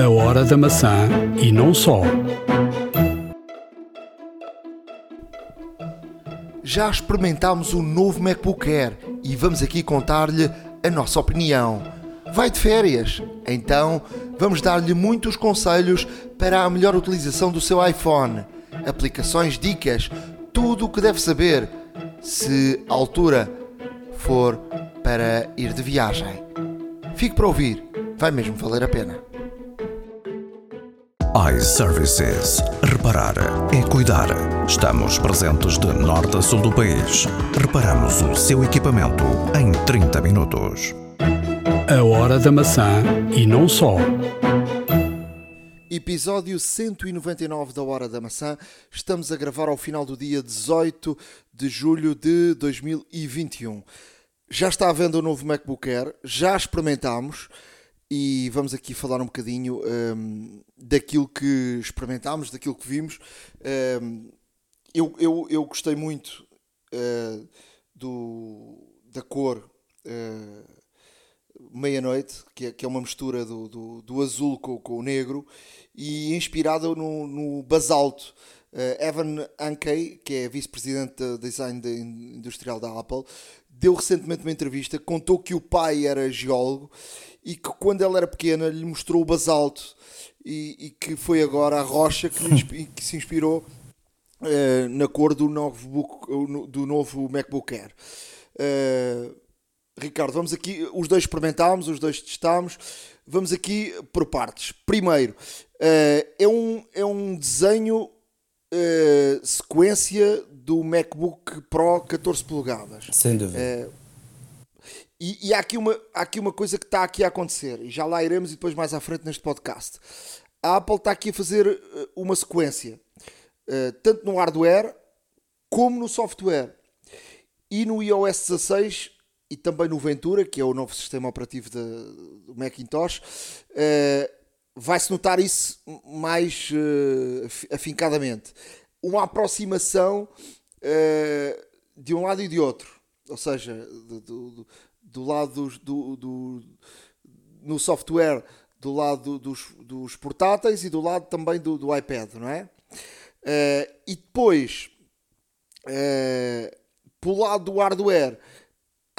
A hora da maçã e não só. Já experimentámos o novo MacBook Air e vamos aqui contar-lhe a nossa opinião. Vai de férias? Então vamos dar-lhe muitos conselhos para a melhor utilização do seu iPhone. Aplicações, dicas, tudo o que deve saber se a altura for para ir de viagem. Fique para ouvir, vai mesmo valer a pena. iServices. Reparar é cuidar. Estamos presentes de norte a sul do país. Reparamos o seu equipamento em 30 minutos. A hora da maçã e não só. Episódio 199 da Hora da Maçã. Estamos a gravar ao final do dia 18 de julho de 2021. Já está à venda o novo MacBook Air, já experimentámos e vamos aqui falar um bocadinho hum, daquilo que experimentámos, daquilo que vimos. Hum, eu, eu, eu gostei muito uh, do, da cor uh, meia-noite, que é, que é uma mistura do, do, do azul com, com, o negro, e inspirada no, no basalto. Uh, Evan Ankey, que é vice-presidente de design de industrial da Apple, deu recentemente uma entrevista, contou que o pai era geólogo e que quando ela era pequena lhe mostrou o basalto e, e que foi agora a rocha que, lhe, que se inspirou uh, na cor do novo, book, do novo MacBook Air. Uh, Ricardo, vamos aqui, os dois experimentámos, os dois testámos, vamos aqui por partes. Primeiro, uh, é, um, é um desenho sequência do MacBook Pro 14 polegadas. Sem dúvida. E, e há, aqui uma, há aqui uma coisa que está aqui a acontecer, e já lá iremos e depois mais à frente neste podcast. A Apple está aqui a fazer uma sequência, tanto no hardware como no software. E no iOS 16 e também no Ventura, que é o novo sistema operativo do Macintosh, uh, vai-se notar isso mais afincadamente. Uma aproximação de um lado e de outro, ou seja, do, do, do lado do, do, no software, do lado dos, dos portáteis e do lado também do, do iPad, não é? e depois, pelo lado do hardware,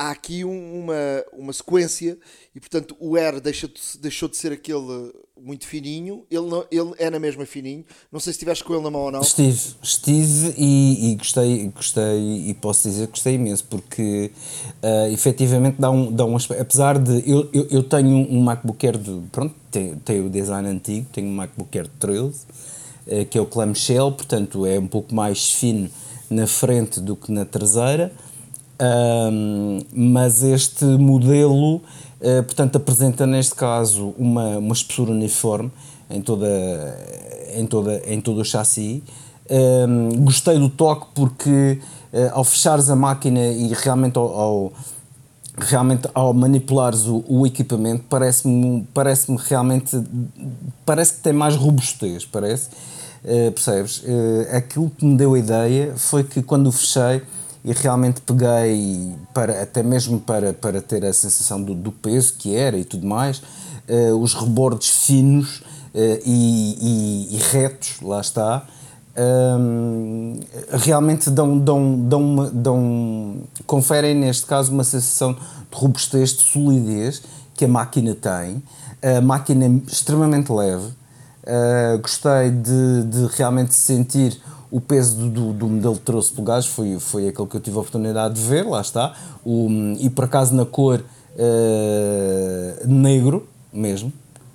há aqui uma, uma sequência e portanto o R deixa de, deixou de ser aquele muito fininho, ele, não, ele é na mesma fininho. Não sei se estiveste com ele na mão ou não. Estive, estive e, e gostei, gostei e posso dizer que gostei imenso porque uh, efetivamente dá um, dá um aspecto. Apesar de eu, eu, eu tenho um MacBook Air de. Pronto, tem, tem o design antigo, tenho um MacBook Air 13 uh, que é o clamshell, portanto é um pouco mais fino na frente do que na traseira um, mas este modelo, uh, portanto, apresenta neste caso uma, uma espessura uniforme em, toda, em, toda, em todo o chassi. Um, gostei do toque porque uh, ao fechares a máquina e realmente ao, ao realmente ao manipulares o, o equipamento parece-me parece realmente parece que tem mais robustez parece uh, percebes uh, aquilo que me deu a ideia foi que quando o fechei e realmente peguei para até mesmo para, para ter a sensação do, do peso que era e tudo mais uh, os rebordes finos uh, e, e, e, retos lá está. Um, realmente dão, dão, dão, uma, dão conferem neste caso uma sensação de robustez, de solidez que a máquina tem. A máquina é extremamente leve. Uh, gostei de, de realmente sentir o peso do, do, do modelo de 13 polegadas foi, foi aquele que eu tive a oportunidade de ver, lá está. O, e por acaso na cor uh, negro mesmo,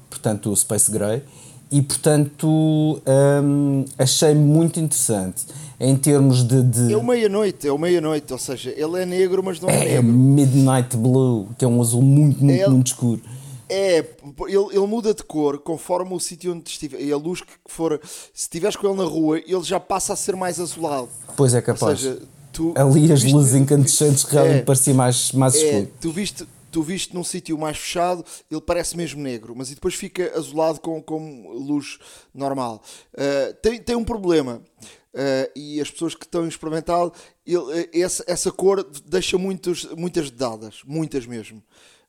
portanto o Space Gray. E portanto um, achei muito interessante em termos de. de... É o meia-noite, é o meia-noite, ou seja, ele é negro, mas não é, é negro. É Midnight Blue, que é um azul muito, muito, é, muito escuro. É, ele, ele muda de cor conforme o sítio onde estiver. E a luz que for. Se estiveres com ele na rua, ele já passa a ser mais azulado. Pois é, capaz. Seja, tu, Ali as viste, luzes incandescentes realmente é, parecia mais, mais é, escuro. Tu viste, tu viste num sítio mais fechado, ele parece mesmo negro, mas depois fica azulado com, com luz normal. Uh, tem, tem um problema. Uh, e as pessoas que estão a experimentá-lo, essa, essa cor deixa muitos, muitas dadas, muitas mesmo.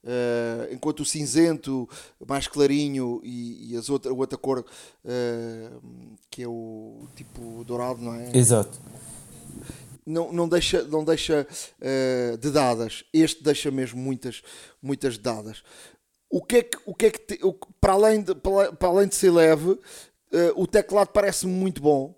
Uh, enquanto o cinzento mais clarinho e, e as outra, a outra cor uh, que é o tipo dourado, não é? Exato. Não, não deixa, não deixa uh, de dadas. Este deixa mesmo muitas, muitas dadas. O que é que, o que, é que te, o, para, além de, para, para, além de ser leve, o teclado parece muito bom.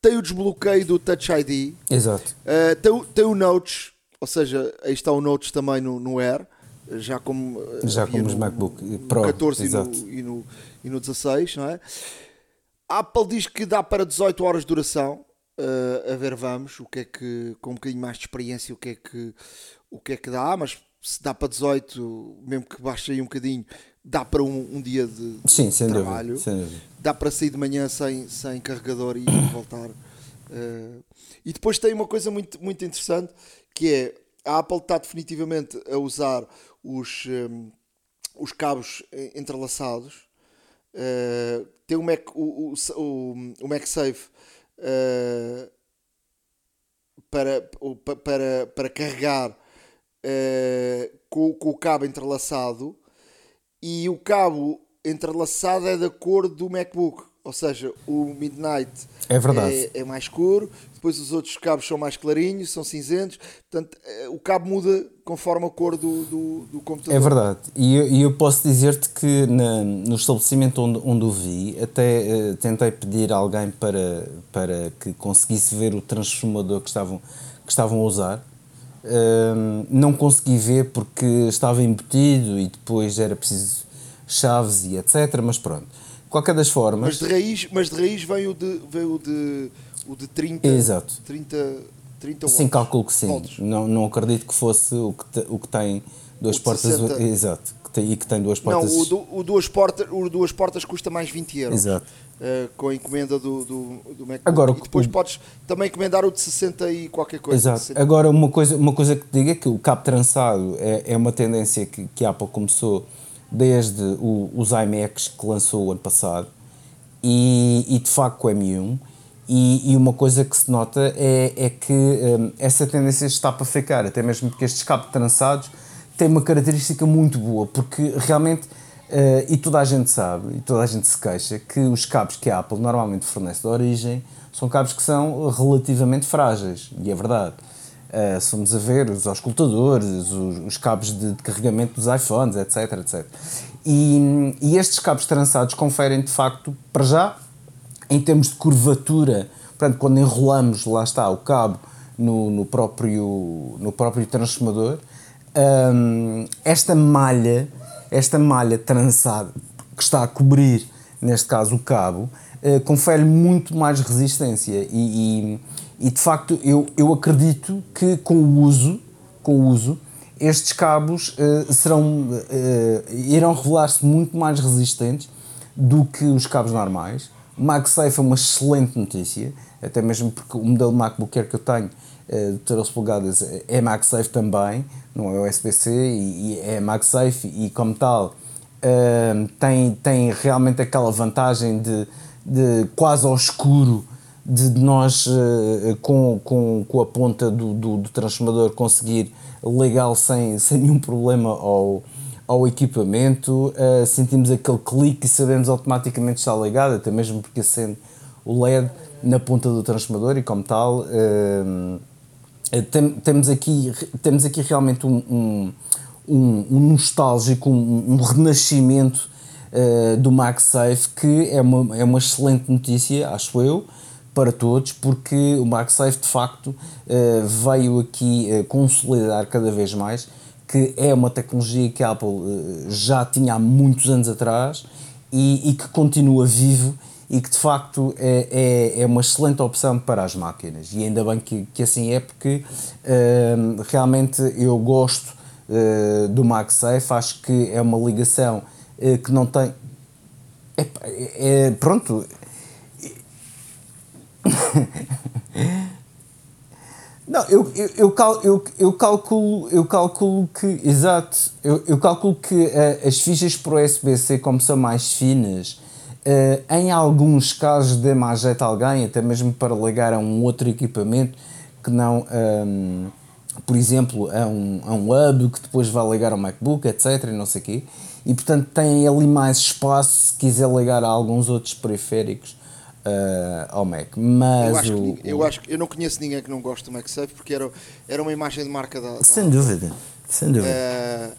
Tem o desbloqueio do Touch ID. Exato. tem, tem o Notes, ou seja, aí está o Notes também no, no Air já como já como os MacBook Pro 14 e no, e, no, e no 16 não é? a Apple diz que dá para 18 horas de duração uh, a ver vamos o que é que com um bocadinho mais de experiência o que é que o que é que dá mas se dá para 18 mesmo que baixe aí um bocadinho dá para um, um dia de Sim, sem trabalho dúvida, sem dúvida. dá para sair de manhã sem, sem carregador e voltar uh, e depois tem uma coisa muito, muito interessante que é a Apple está definitivamente a usar os, um, os cabos entrelaçados. Uh, tem o, Mac, o, o, o MagSafe uh, para, para, para carregar uh, com, com o cabo entrelaçado e o cabo entrelaçado é da cor do MacBook. Ou seja, o Midnight é, verdade. é, é mais escuro, depois os outros cabos são mais clarinhos, são cinzentos, portanto eh, o cabo muda conforme a cor do, do, do computador. É verdade, e eu, eu posso dizer-te que na, no estabelecimento onde, onde o vi, até uh, tentei pedir a alguém para, para que conseguisse ver o transformador que estavam, que estavam a usar. Uh, não consegui ver porque estava embutido e depois era preciso chaves e etc. Mas pronto, qualquer das formas. Mas de raiz, mas de raiz vem o de, vem o de o de 30, Exato. 30, 30 Sim, calculo que sim. Não, não acredito que fosse o que, te, o que tem duas portas. 60. Exato. Que tem, e que tem duas portas. Não, o, do, o, duas portas, o duas portas custa mais 20 euros. Exato. Uh, com a encomenda do, do, do MacBook. Agora, e depois o... podes também encomendar o de 60 e qualquer coisa. Exato. 60. Agora, uma coisa, uma coisa que te digo é que o cabo trançado é, é uma tendência que, que a Apple começou desde o, os iMacs que lançou o ano passado e, e de facto o M1 e, e, uma coisa que se nota é, é que um, essa tendência está para ficar, até mesmo porque estes cabos trançados têm uma característica muito boa, porque realmente, uh, e toda a gente sabe, e toda a gente se queixa, que os cabos que a Apple normalmente fornece de origem são cabos que são relativamente frágeis, e é verdade. Se formos a ver os auscultadores, os, os cabos de, de, carregamento dos iPhones, etc, etc. E, e estes cabos trançados conferem de facto, para já, em termos de curvatura, portanto, quando enrolamos, lá está, o cabo no, no, próprio, no próprio transformador, um, esta malha, esta malha trançada que está a cobrir, neste caso, o cabo, uh, confere muito mais resistência e, e, e, de facto eu, eu acredito que com o uso, com o uso estes cabos uh, serão, uh, irão revelar-se muito mais resistentes do que os cabos normais. MagSafe é uma excelente notícia, até mesmo porque o modelo MacBook Air que eu tenho eh, de 13 polegadas é MagSafe também, não é USB-C e, é MagSafe e como tal uh, tem, tem realmente aquela vantagem de, de quase ao escuro de nós uh, com, com, com a ponta do, do, do transformador conseguir ligá-lo sem, sem nenhum problema ao, ao equipamento, uh, sentimos aquele clique e sabemos automaticamente está ligado, até mesmo porque acende o LED na ponta do transformador e como tal tem, temos, aqui, temos aqui realmente um, um, um nostálgico, um, um renascimento uh, do MagSafe que é uma, é uma excelente notícia, acho eu, para todos, porque o MagSafe de facto veio aqui consolidar cada vez mais que é uma tecnologia que a Apple eh, já tinha há muitos anos atrás e, e que continua vivo e que de facto é, é, é, uma excelente opção para as máquinas. E ainda bem que, que assim é, porque realmente eu gosto do MagSafe, acho que é uma ligação que não tem. É, é pronto. Não, eu, eu, eu, cal, eu, eu, calculo, eu calculo que, exato, eu, eu calculo que uh, as fichas para o USB-C, como são mais finas, uh, em alguns casos dê mais jeito a alguém, até mesmo para ligar a um outro equipamento que não um, ehm, por exemplo, a um, a um hub que depois vai ligar ao MacBook, etc. E não sei o quê. E portanto tem ali mais espaço se quiser ligar a alguns outros periféricos uh, ao Mac. Mas eu acho, o, que, eu acho que eu não conheço ninguém que não goste do MagSafe porque era, era uma imagem de marca da. da sem dúvida, sem dúvida. Uh,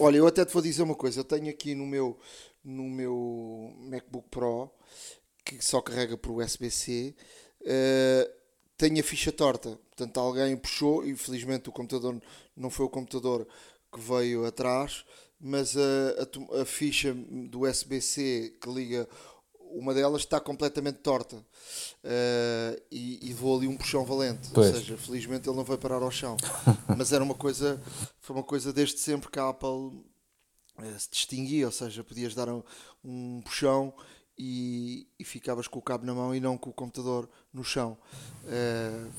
olha, eu até te vou dizer uma coisa. Eu tenho aqui no meu, no meu MacBook Pro que só carrega por USB-C. Uh, tenho a ficha torta. Portanto, alguém puxou e felizmente o computador não foi o computador que veio atrás, mas a, a, a ficha do USB-C que liga uma delas está completamente torta uh, e, e vou ali um puxão valente. Pois. Ou seja, felizmente ele não vai parar ao chão. Mas era uma coisa, foi uma coisa desde sempre que a Apple uh, se distinguia, ou seja, podias dar um, um puxão e, e, ficavas com o cabo na mão e não com o computador no chão. Uh...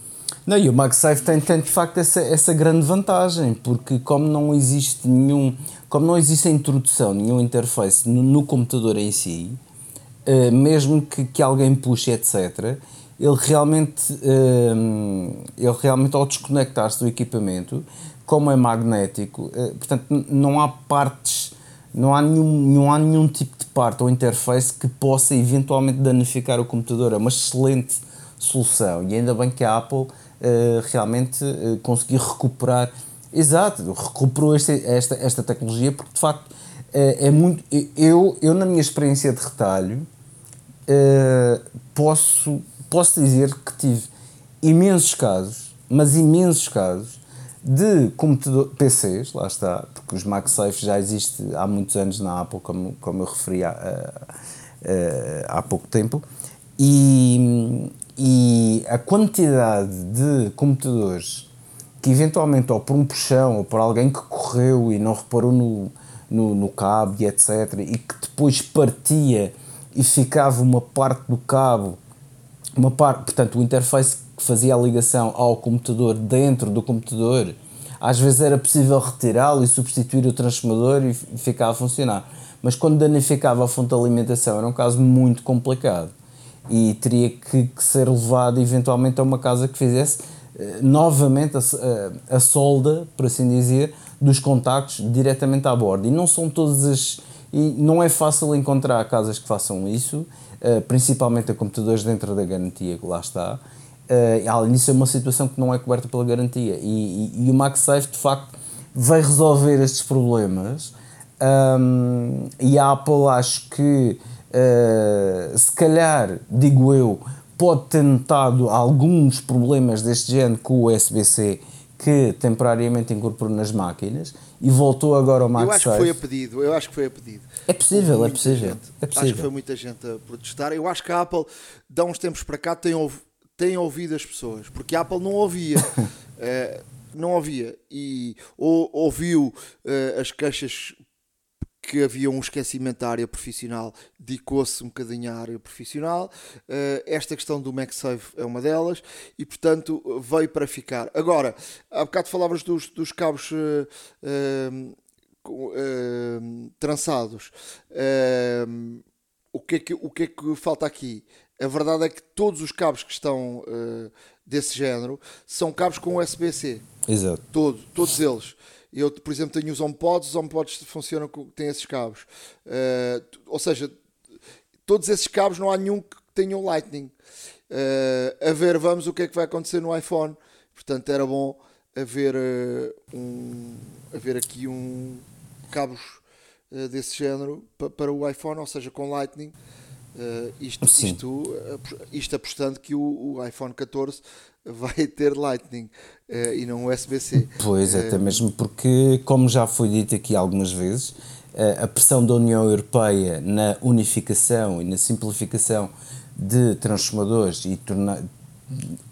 Não, e o MagSafe tem, tem de facto essa, essa grande vantagem, porque como não existe nenhum, como não existe a introdução, nenhum interface no, no computador em si, uh, mesmo que, que alguém puxe, etc., ele realmente, uh, ele realmente ao desconectar-se do equipamento, como é magnético, portanto, não há partes não há nenhum, não há nenhum tipo de parte ou interface que possa eventualmente danificar o computador. É uma excelente solução e ainda bem que a Apple uh, realmente conseguiu recuperar. Exato, recuperou esta, esta, esta tecnologia porque de facto uh, é muito. Eu, eu, na minha experiência de retalho, posso, posso dizer que tive imensos casos, mas imensos casos, de computador, PCs, lá está, porque os MagSafe já existem há muitos anos na Apple, como, como eu referi há, há pouco tempo, e, e a quantidade de computadores que eventualmente ou por um puxão ou por alguém que correu e não reparou no, no, no cabo e etc, e que depois partia e ficava uma parte do cabo, uma parte, portanto o interface que fazia a ligação ao computador dentro do computador, às vezes era possível retirá-lo e substituir o transformador e ficava a funcionar. Mas quando danificava a fonte de alimentação era um caso muito complicado e teria que, que ser levado eventualmente a uma casa que fizesse uh, novamente a, a, a, solda, por assim dizer, dos contactos diretamente à bordo. E não são todas as. E não é fácil encontrar casas que façam isso, uh, principalmente a computadores dentro da garantia que lá está. Uh, além disso é uma situação que não é coberta pela garantia. E, e, e o MagSafe de facto vai resolver estes problemas. Um, e a Apple acho que uh, se calhar, digo eu, pode ter notado alguns problemas deste género com o USB-C que temporariamente incorporou nas máquinas e voltou agora ao MagSafe. Eu acho que foi a pedido, eu acho que foi a pedido. É possível, é possível, é possível. Acho que foi muita gente a protestar. Eu acho que a Apple, de há uns tempos para cá, tem, tem ouvido as pessoas, porque a Apple não ouvia. uh, não ouvia. E ou, ouviu uh, as queixas que havia um esquecimento da área profissional, dedicou-se um bocadinho à área profissional. Uh, esta questão do MagSafe é uma delas e, portanto, veio para ficar. Agora, há bocado falavas dos, dos cabos uh, uh, trançados. o, que é que, o que é que falta aqui? A verdade é que todos os cabos que estão uh, desse género são cabos com USB-C. Exato. Todo, todos eles. Eu, por exemplo, tenho os HomePods, os HomePods funcionam com, têm esses cabos. Uh, ou seja, todos esses cabos não há nenhum que tenha o Lightning. Uh, a ver, vamos o que é que vai acontecer no iPhone. Portanto, era bom haver, uh, um, haver aqui um cabos desse género para, para o iPhone, ou seja, com Lightning. Uh, isto, isto, isto apostando que o, o, iPhone 14 vai ter Lightning uh, e não USB-C. Pois, até uh, mesmo porque, como já foi dito aqui algumas vezes, a pressão da União Europeia na unificação e na simplificação de transformadores e tornar,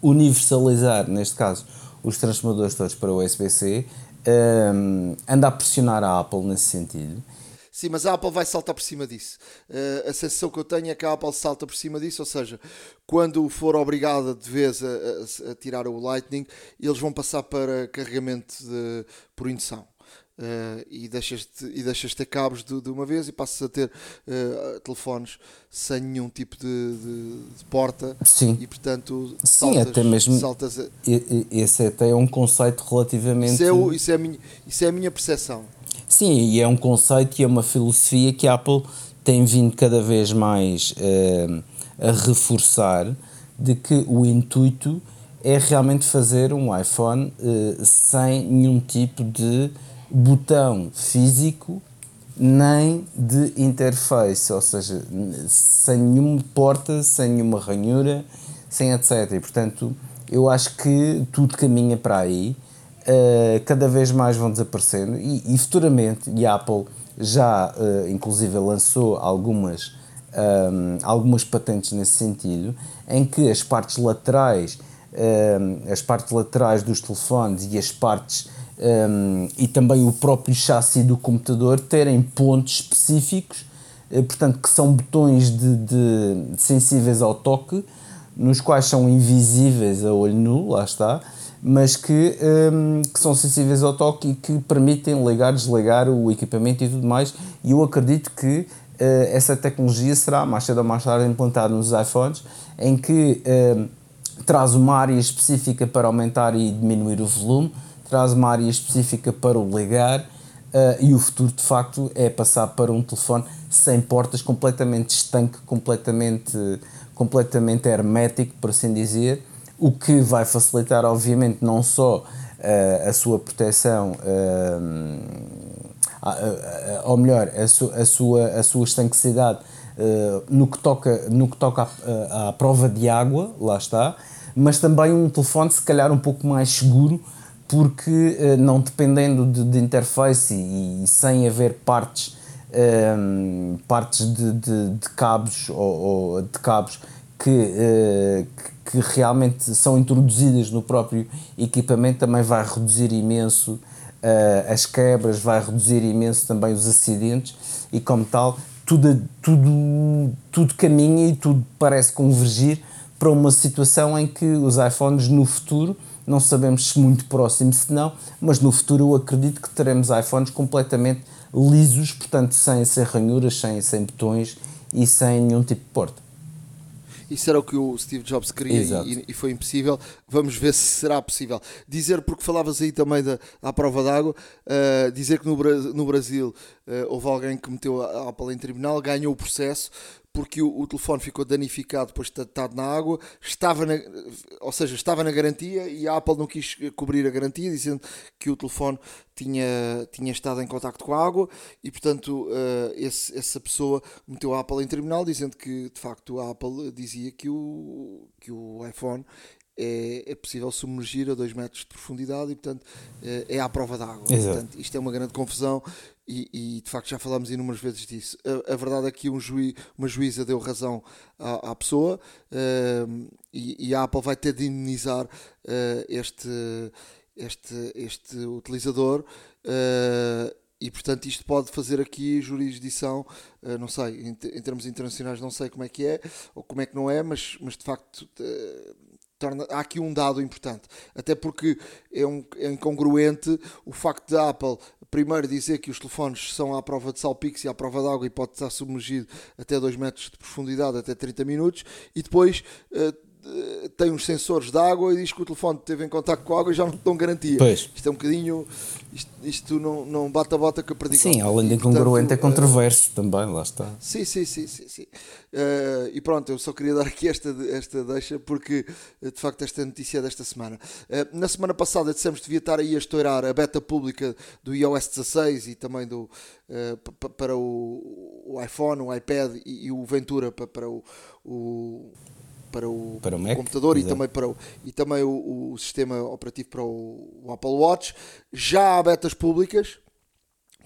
universalizar, neste caso, os transformadores todos para o USB-C, anda a pressionar a Apple nesse sentido Sim, mas a Apple vai saltar por cima disso. Uh, a sensação que eu tenho é que a Apple salta por cima disso, ou seja, quando for obrigada de vez a, a, a tirar o Lightning, eles vão passar para carregamento de, por indução. Uh, e, deixas de, e deixas de ter cabos de, de uma vez e passas a ter uh, telefones sem nenhum tipo de, de, de, porta Sim. e portanto Sim, saltas, até mesmo saltas a... esse até é um conceito relativamente isso é, o, isso, é a minha, isso é a minha percepção Sim, e é um conceito e é uma filosofia que a Apple tem vindo cada vez mais uh, a reforçar de que o intuito é realmente fazer um iPhone sem nenhum tipo de botão físico nem de interface, ou seja, sem nenhuma porta, sem nenhuma ranhura, sem etc. E portanto, eu acho que tudo caminha para aí, uh, cada vez mais vão desaparecendo e, e futuramente, e a Apple já uh, inclusive lançou algumas, um, eh, algumas patentes nesse sentido, em que as partes laterais, um, as partes laterais dos telefones e as partes um, e também o próprio chassi do computador terem pontos específicos, uh, portanto, que são botões de, de, de, sensíveis ao toque, nos quais são invisíveis a olho nu, lá está, mas que, um, que são sensíveis ao toque e que permitem ligar, desligar o equipamento e tudo mais. E eu acredito que uh, essa tecnologia será mais cedo ou mais tarde implantada nos iPhones, em que traz uma área específica para aumentar e diminuir o volume traz uma área específica para o ligar uh, e o futuro de facto é passar para um telefone sem portas, completamente estanque, completamente, completamente hermético, por assim dizer, o que vai facilitar, obviamente, não só uh, a sua proteção, uh, ou melhor, a, su, a, sua, a sua estanquicidade no que toca, no que toca à, à prova de água, lá está, mas também um telefone, se calhar, um pouco mais seguro porque eh, não dependendo de, de interface e, e, sem haver partes um, ehm, partes de, de, de, cabos ou, ou, de cabos que, uh, que, realmente são introduzidas no próprio equipamento também vai reduzir imenso uh, as quebras, vai reduzir imenso também os acidentes e como tal tudo, tudo, tudo caminha e tudo parece convergir para uma situação em que os iPhones no futuro não sabemos se muito próximo, se não, mas no futuro eu acredito que teremos iPhones completamente lisos, portanto sem, sem ranhuras, sem, sem botões e sem nenhum tipo de porta. Isso era o que o Steve Jobs queria e, e, foi impossível. Vamos ver se será possível. Dizer, porque falavas aí também da, da prova d'água, uh, dizer que no, no Brasil uh, houve alguém que meteu a Apple em tribunal, ganhou o processo porque o, o, telefone ficou danificado depois de estar na água, estava na, ou seja, estava na garantia e a Apple não quis cobrir a garantia, dizendo que o telefone tinha, tinha estado em contacto com a água e, portanto, uh, esse, essa pessoa meteu a Apple em tribunal, dizendo que, de facto, a Apple dizia que o, que o iPhone é, é, possível submergir a 2 metros de profundidade e, portanto, é, é à prova d'água. Portanto, isto é uma grande confusão e, e, de facto já falámos inúmeras vezes disso. A, a verdade é que um juiz, uma juíza deu razão à, à pessoa uh, e, e, a Apple vai ter de indemnizar uh, este, este, este utilizador. Uh, e portanto isto pode fazer aqui jurisdição, uh, não sei, em, termos internacionais não sei como é que é, ou como é que não é, mas, mas de facto torna, há aqui um dado importante, até porque é, um, é incongruente o facto da Apple primeiro dizer que os telefones são à prova de salpicos e à prova de água e pode estar submergido até 2 metros de profundidade, até 30 minutos, e depois uh, tem uns sensores de água e diz que o telefone esteve em contato com a água e já não dão garantia. Pois. Isto é um bocadinho. Isto, isto não, não bate a bota com a predicação. Sim, além de incongruente, é controverso uh, também, lá está. Sim, sim, sim. sim, sim. Uh, e pronto, eu só queria dar aqui esta, esta deixa porque de facto esta notícia é desta semana. Uh, na semana passada dissemos que devia estar aí a estourar a beta pública do iOS 16 e também do, para o, o, iPhone, o iPad e, e o Ventura para, para o, o para o, para o computador e também, para o, e também o, o sistema operativo para o, o, Apple Watch. Já há betas públicas,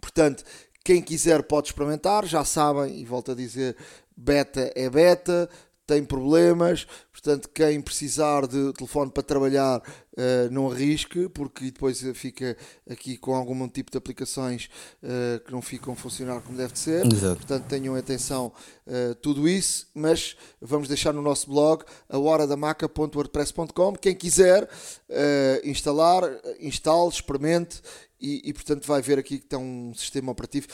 portanto, quem quiser pode experimentar, já sabem, e volto a dizer, beta é beta, tem problemas, portanto, quem precisar de telefone para trabalhar, uh, não arrisque, porque depois fica aqui com algum tipo de aplicações uh, que não ficam a funcionar como deve ser. Exato. Portanto, tenham atenção uh, tudo isso, mas vamos deixar no nosso blog a horadamaca.wordpress.com. Quem quiser instalar, instale, experimente e, e, portanto vai ver aqui que tem um sistema operativo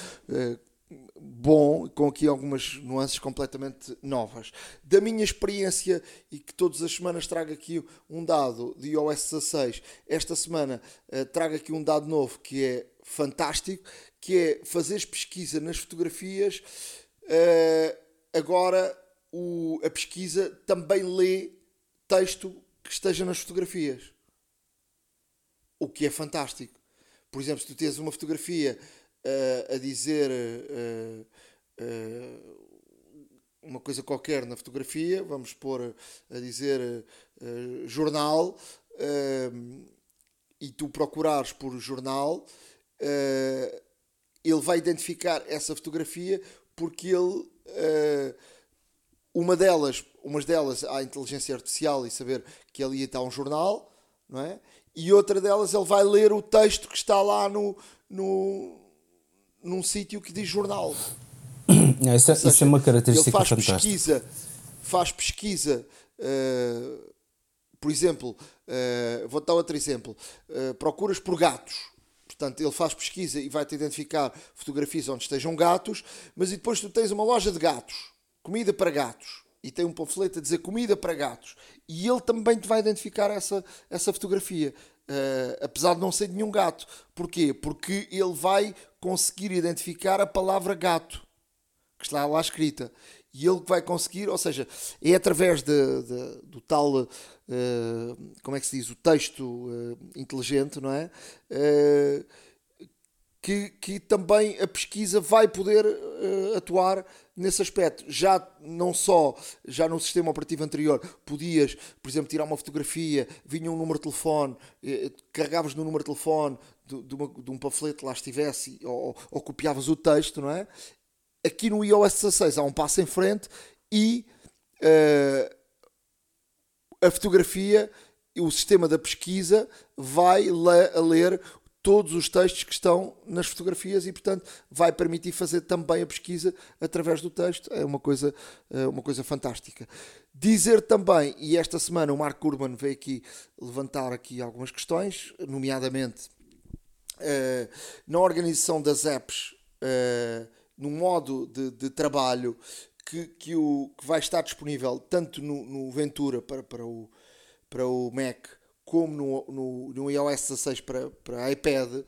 bom, com aqui algumas nuances completamente novas. Da minha experiência, e que todas as semanas trago aqui um dado de iOS 16, esta semana uh, trago aqui um dado novo que é fantástico, que é fazer pesquisa nas fotografias. Uh, agora o, a pesquisa também lê texto que esteja nas fotografias. O que é fantástico. Por exemplo, se tu tens uma fotografia uh, a dizer uh, uh, uma coisa qualquer na fotografia, vamos pôr a dizer jornal, e tu procurares por jornal, ele vai identificar essa fotografia porque ele uma delas, umas delas há inteligência artificial e saber que ali está um jornal, não é? E outra delas ele vai ler o texto que está lá no, no, num sítio que diz jornal. É, isso, é, seja, isso, é, uma característica ele faz fantástica. pesquisa, faz pesquisa, uh, por exemplo, uh, vou dar outro exemplo, uh, procuras por gatos. Portanto, ele faz pesquisa e vai-te identificar fotografias onde estejam gatos, mas e depois tu tens uma loja de gatos, comida para gatos, e tem um panfleto a dizer comida para gatos, e ele também te vai identificar essa, essa fotografia. Uh, apesar de não ser nenhum gato. Porquê? Porque ele vai conseguir identificar a palavra gato que está lá escrita. E ele vai conseguir, ou seja, é através de, de do tal, uh, como é que se diz, o texto uh, inteligente, não é? Que, que também a pesquisa vai poder uh, atuar nesse aspecto. Já não só, já no sistema operativo anterior, podias, por exemplo, tirar uma fotografia, vinha um número de telefone, uh, carregavas no número de telefone de, de, uma, de um panfleto lá estivesse ou, ou, copiavas o texto, não é? Aqui no iOS 16 há um passo em frente e uh, a fotografia o sistema da pesquisa vai ler todos os textos que estão nas fotografias e, portanto, vai permitir fazer também a pesquisa através do texto. É uma coisa, é uma coisa fantástica. Dizer também, e esta semana o Marco Urban veio aqui levantar aqui algumas questões, nomeadamente uh, na organização das apps, uh, no modo de, de trabalho que, que, o, que vai estar disponível tanto no, no Ventura para, para, o, para o Mac como no, no, no iOS 16 para, para iPad,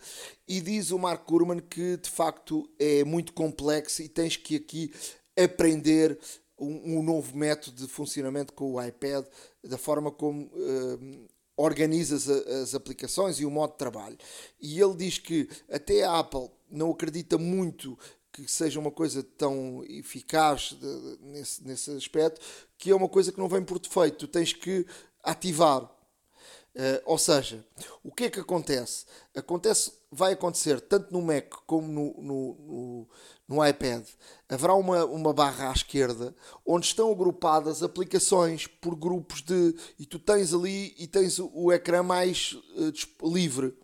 e diz o Mark Gurman que de facto é muito complexo e tens que aqui aprender um, um novo método de funcionamento com o iPad, da forma como uh, organizas a, as aplicações e o modo de trabalho. E ele diz que até a Apple não acredita muito que seja uma coisa tão eficaz de, de, nesse, nesse aspecto, que é uma coisa que não vem por defeito, tu tens que ativar Uh, ou seja, o que é que acontece? acontece? Vai acontecer tanto no Mac como no, no, no, no, iPad. Haverá uma, uma barra à esquerda onde estão agrupadas aplicações por grupos de. E tu tens ali e tens o, o ecrã mais uh, livre.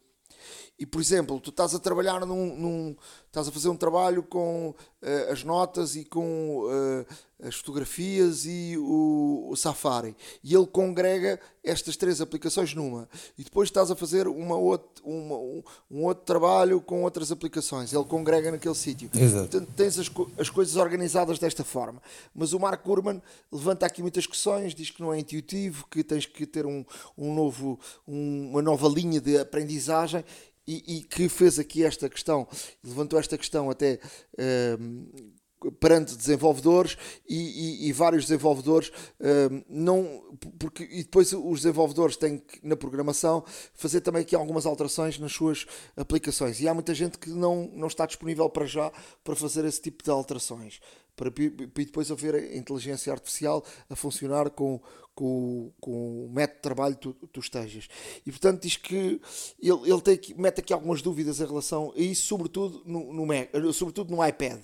E por exemplo, tu estás a trabalhar num, num estás a fazer um trabalho com uh, as notas e com uh, as fotografias e o, o, Safari. E ele congrega estas três aplicações numa. E depois estás a fazer uma outra, uma, um, um, outro trabalho com outras aplicações. Ele congrega naquele sítio. Portanto tens as, as coisas organizadas desta forma. Mas o Mark Gurman levanta aqui muitas questões diz que não é intuitivo que tens que ter um, um novo um, uma nova linha de aprendizagem e, e, que fez aqui esta questão, levantou esta questão até uh, perante desenvolvedores e, e, e vários desenvolvedores uh, não porque e depois os desenvolvedores têm que na programação fazer também aqui algumas alterações nas suas aplicações. E há muita gente que não, não está disponível para já para fazer esse tipo de alterações para, para depois haver a inteligência artificial a funcionar com, com, com o método de trabalho que tu, tu estejas. E portanto diz que ele, ele tem, mete aqui algumas dúvidas em relação a isso, sobretudo no, no, Mac, sobretudo no iPad.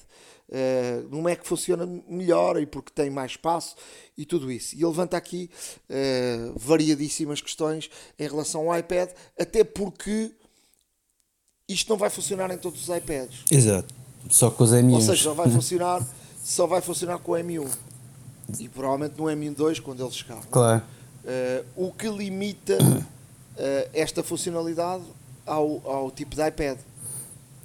Uh, no Mac funciona melhor e porque tem mais espaço e tudo isso. E ele levanta aqui uh, variadíssimas questões em relação ao iPad, até porque isto não vai funcionar em todos os iPads. Exato. Só com os M1. Ou seja, só vai funcionar, só vai funcionar com o M1. E provavelmente no M2 quando ele chegar. Claro. Uh, o que limita uh, esta funcionalidade ao, ao tipo de iPad.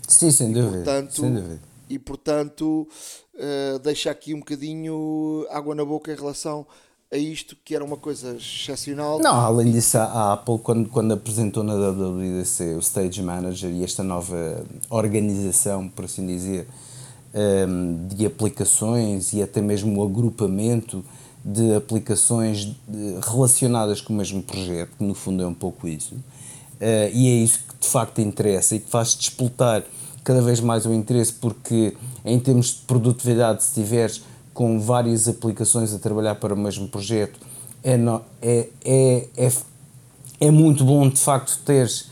Sim, sem dúvida. E portanto, sem dúvida. E portanto uh, deixa aqui um bocadinho água na boca em relação a isto, que era uma coisa excepcional. Não, além disso, a Apple, quando, quando apresentou na WWDC o Stage Manager e esta nova organização, por assim dizer, um, de aplicações e até mesmo o agrupamento de aplicações relacionadas com o mesmo projeto, que no fundo é um pouco isso, uh, e é isso que de facto interessa e que faz despoltar cada vez mais o interesse, porque em termos de produtividade, se tiveres com várias aplicações a trabalhar para o mesmo projeto, é, no, é, é, é, é muito bom de facto teres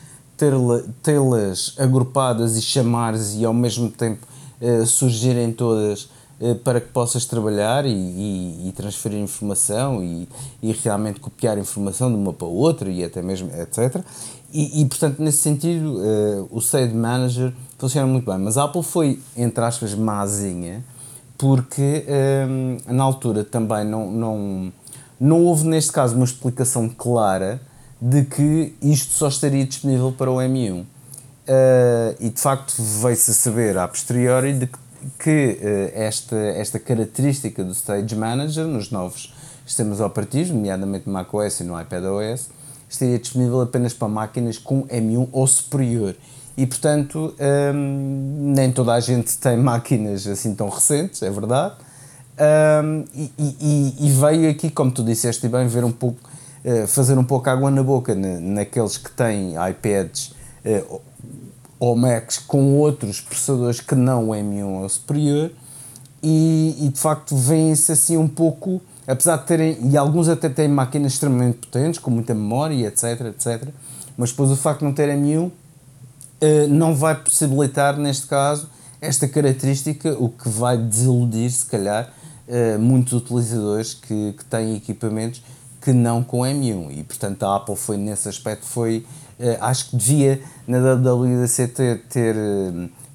tê-las agrupadas e chamares e ao mesmo tempo uh, surgirem todas uh, para que possas trabalhar e, e, e transferir informação e, e, realmente copiar informação de uma para outra e até mesmo etc. E, portanto, nesse sentido, uh, o Sage Manager funciona muito bem. Mas a Apple foi, entre aspas, mazinha porque na altura também não, não, não houve, neste caso, uma explicação clara de que isto só estaria disponível para o M1. Uh, e de facto veio-se a saber a posteriori de que, que uh, esta, esta característica do Stage Manager nos novos sistemas operativos, nomeadamente no macOS e no iPadOS, estaria disponível apenas para máquinas com M1 ou superior e portanto hum, nem toda a gente tem máquinas assim tão recentes, é verdade. Um, e, e, e, veio aqui, como tu disseste bem, ver um pouco, uh, fazer um pouco água na boca na, naqueles que têm iPads ou Macs com outros processadores que não o M1 ou superior, e, e de facto vêm-se assim um pouco, apesar de terem, e alguns até têm máquinas extremamente potentes, com muita memória, etc, etc, mas depois o facto de não ter M1 eh, não vai possibilitar, neste caso, esta característica, o que vai desiludir, se calhar, uh, muitos utilizadores que, que têm equipamentos que não com M1 e, portanto, a Apple foi, nesse aspecto, foi, acho que devia, na WWDC, ter, ter,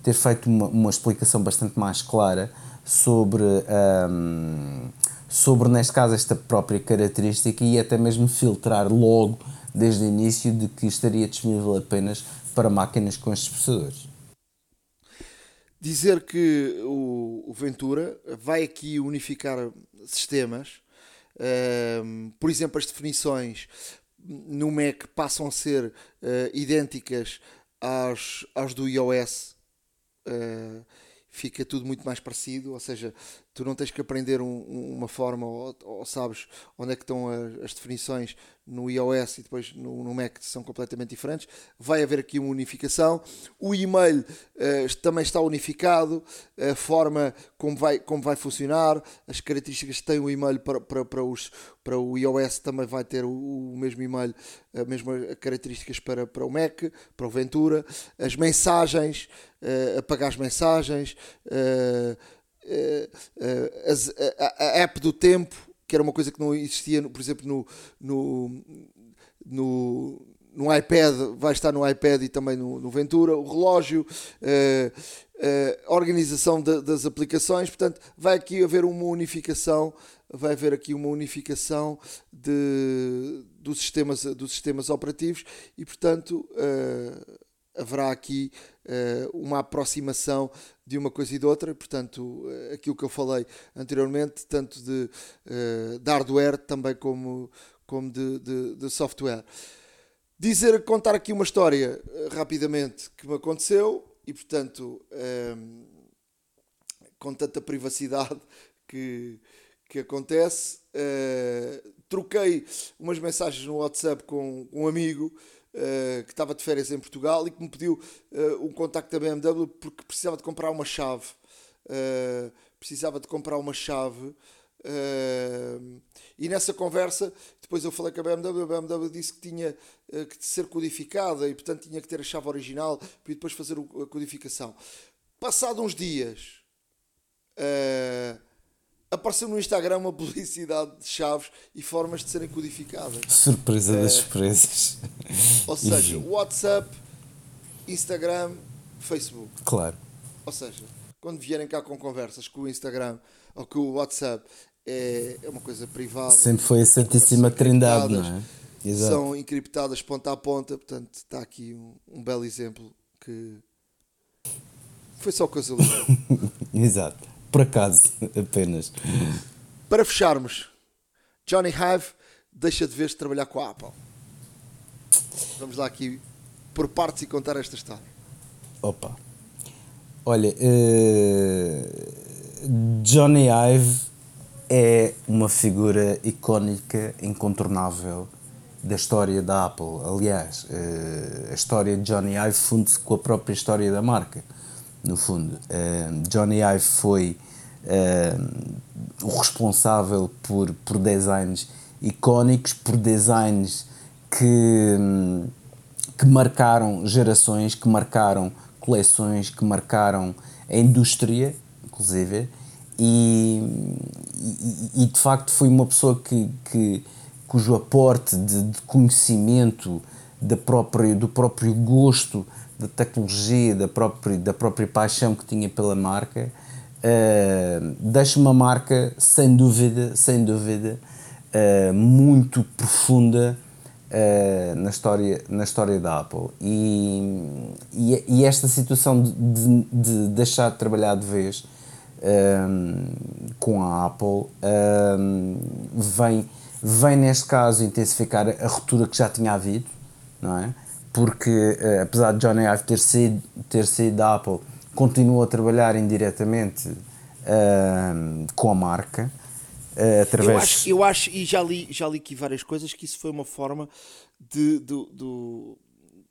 ter feito uma, uma explicação bastante mais clara sobre, um, ehm, sobre, neste caso, esta própria característica e até mesmo filtrar logo, desde o início, de que estaria disponível apenas para máquinas com estes processadores. Dizer que o, o Ventura vai aqui unificar sistemas, uh, por exemplo, as definições no Mac passam a ser uh, idênticas às, às do iOS. Uh, fica tudo muito mais parecido, ou seja, tu não tens que aprender um, uma forma ou, ou, sabes onde é que estão as, as definições no iOS e depois no, no, Mac são completamente diferentes. Vai haver aqui uma unificação. O e-mail uh, também está unificado, a forma como vai, como vai funcionar, as características que tem o e-mail para, para, para, os, para o iOS também vai ter o, o mesmo e-mail, as mesmas características para, para o Mac, para o Ventura, as mensagens, uh, apagar as mensagens. Uh, a, a, a, app do tempo, que era uma coisa que não existia, por exemplo, no, no, no, no iPad, vai estar no iPad e também no, no Ventura, o relógio, a organização de, das aplicações, portanto, vai aqui haver uma unificação, vai haver aqui uma unificação de, dos, sistemas, dos sistemas operativos e, portanto, haverá aqui uma aproximação de uma coisa e de outra, portanto, uh, aquilo que eu falei anteriormente, tanto de, uh, de hardware também como, como de, de, de, software. Dizer, contar aqui uma história rapidamente que me aconteceu e, portanto, um, com tanta privacidade que, que acontece, troquei umas mensagens no WhatsApp com um amigo uh, que estava de férias em Portugal e que me pediu uh, um contacto da BMW porque precisava de comprar uma chave uh, precisava de comprar uma chave. E nessa conversa, depois eu falei com a BMW, a BMW disse que tinha que ser codificada e portanto tinha que ter a chave original para depois fazer a codificação. Passado uns dias, apareceu no Instagram uma publicidade de chaves e formas de serem codificadas. Surpresa das surpresas. Ou seja, WhatsApp, Instagram, Facebook. Claro. Ou seja, quando vierem cá com conversas com o Instagram ou com o WhatsApp, é, é uma coisa privada. Sempre foi a Santíssima Trindade, não é? Exato. São encriptadas ponta a ponta, portanto está aqui um, um belo exemplo que foi só coisa Exato. Por acaso, apenas. Para fecharmos, Johnny Hive deixa de vez de trabalhar com a Apple. Vamos lá aqui por partes e contar esta história. Opa. Olha, uh, Johnny Ive é uma figura icónica, incontornável da história da Apple. Aliás, uh, a história de Johnny Ive funde-se com a própria história da marca, no fundo. Uh, Johnny Ive foi o responsável por, por designs icónicos, por designs que, que marcaram gerações, que marcaram coleções, que marcaram a indústria inclusive, e, e, e, de facto foi uma pessoa que, que cujo aporte de, de, conhecimento da própria, do próprio gosto da tecnologia, da própria, da própria paixão que tinha pela marca, uh, deixa uma marca sem dúvida, sem dúvida, uh, muito profunda uh, na, história, na história da Apple. E, e, e esta situação de, de, de, deixar de trabalhar de vez com a Apple vem, vem, neste caso, intensificar a ruptura que já tinha havido, não é? Porque, uh, apesar de Johnny Ive ter saído, ter saído da Apple, continua a trabalhar indiretamente uh, com a marca. Uh, através... eu, acho, eu acho, e já li, já li aqui várias coisas, que isso foi uma forma de, de, de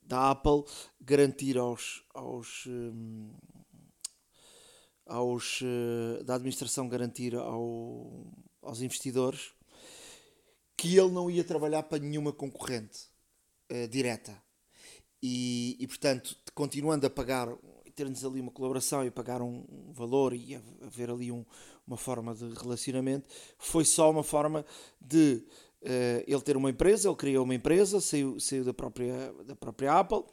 da Apple garantir aos, aos, um, aos, uh, da administração garantir ao, aos investidores que ele não ia trabalhar para nenhuma concorrente direta. E, e, portanto, continuando a pagar, ter-nos ali uma colaboração e pagar um, um valor e haver ali um, uma forma de relacionamento, foi só uma forma de uh, ele ter uma empresa, ele criou uma empresa, saiu, saiu da, própria, da própria Apple,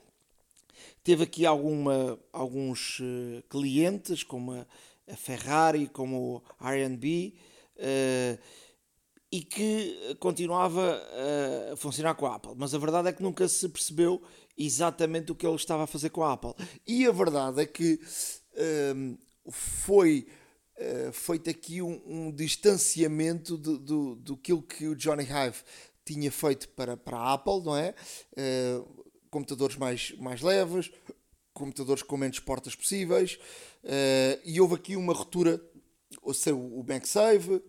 Teve aqui alguma, alguns uh, clientes, como a, a, Ferrari, como a R&B, uh, e que continuava a funcionar com a Apple. Mas a verdade é que nunca se percebeu exatamente o que ele estava a fazer com a Apple. E a verdade é que ehm, foi uh, feito aqui um, um distanciamento do, do, do que o Johnny Hive tinha feito para, para a Apple, não é? Uh, computadores mais, mais leves, computadores com menos portas possíveis, uh, e houve aqui uma ruptura, ou seja, o MagSafe,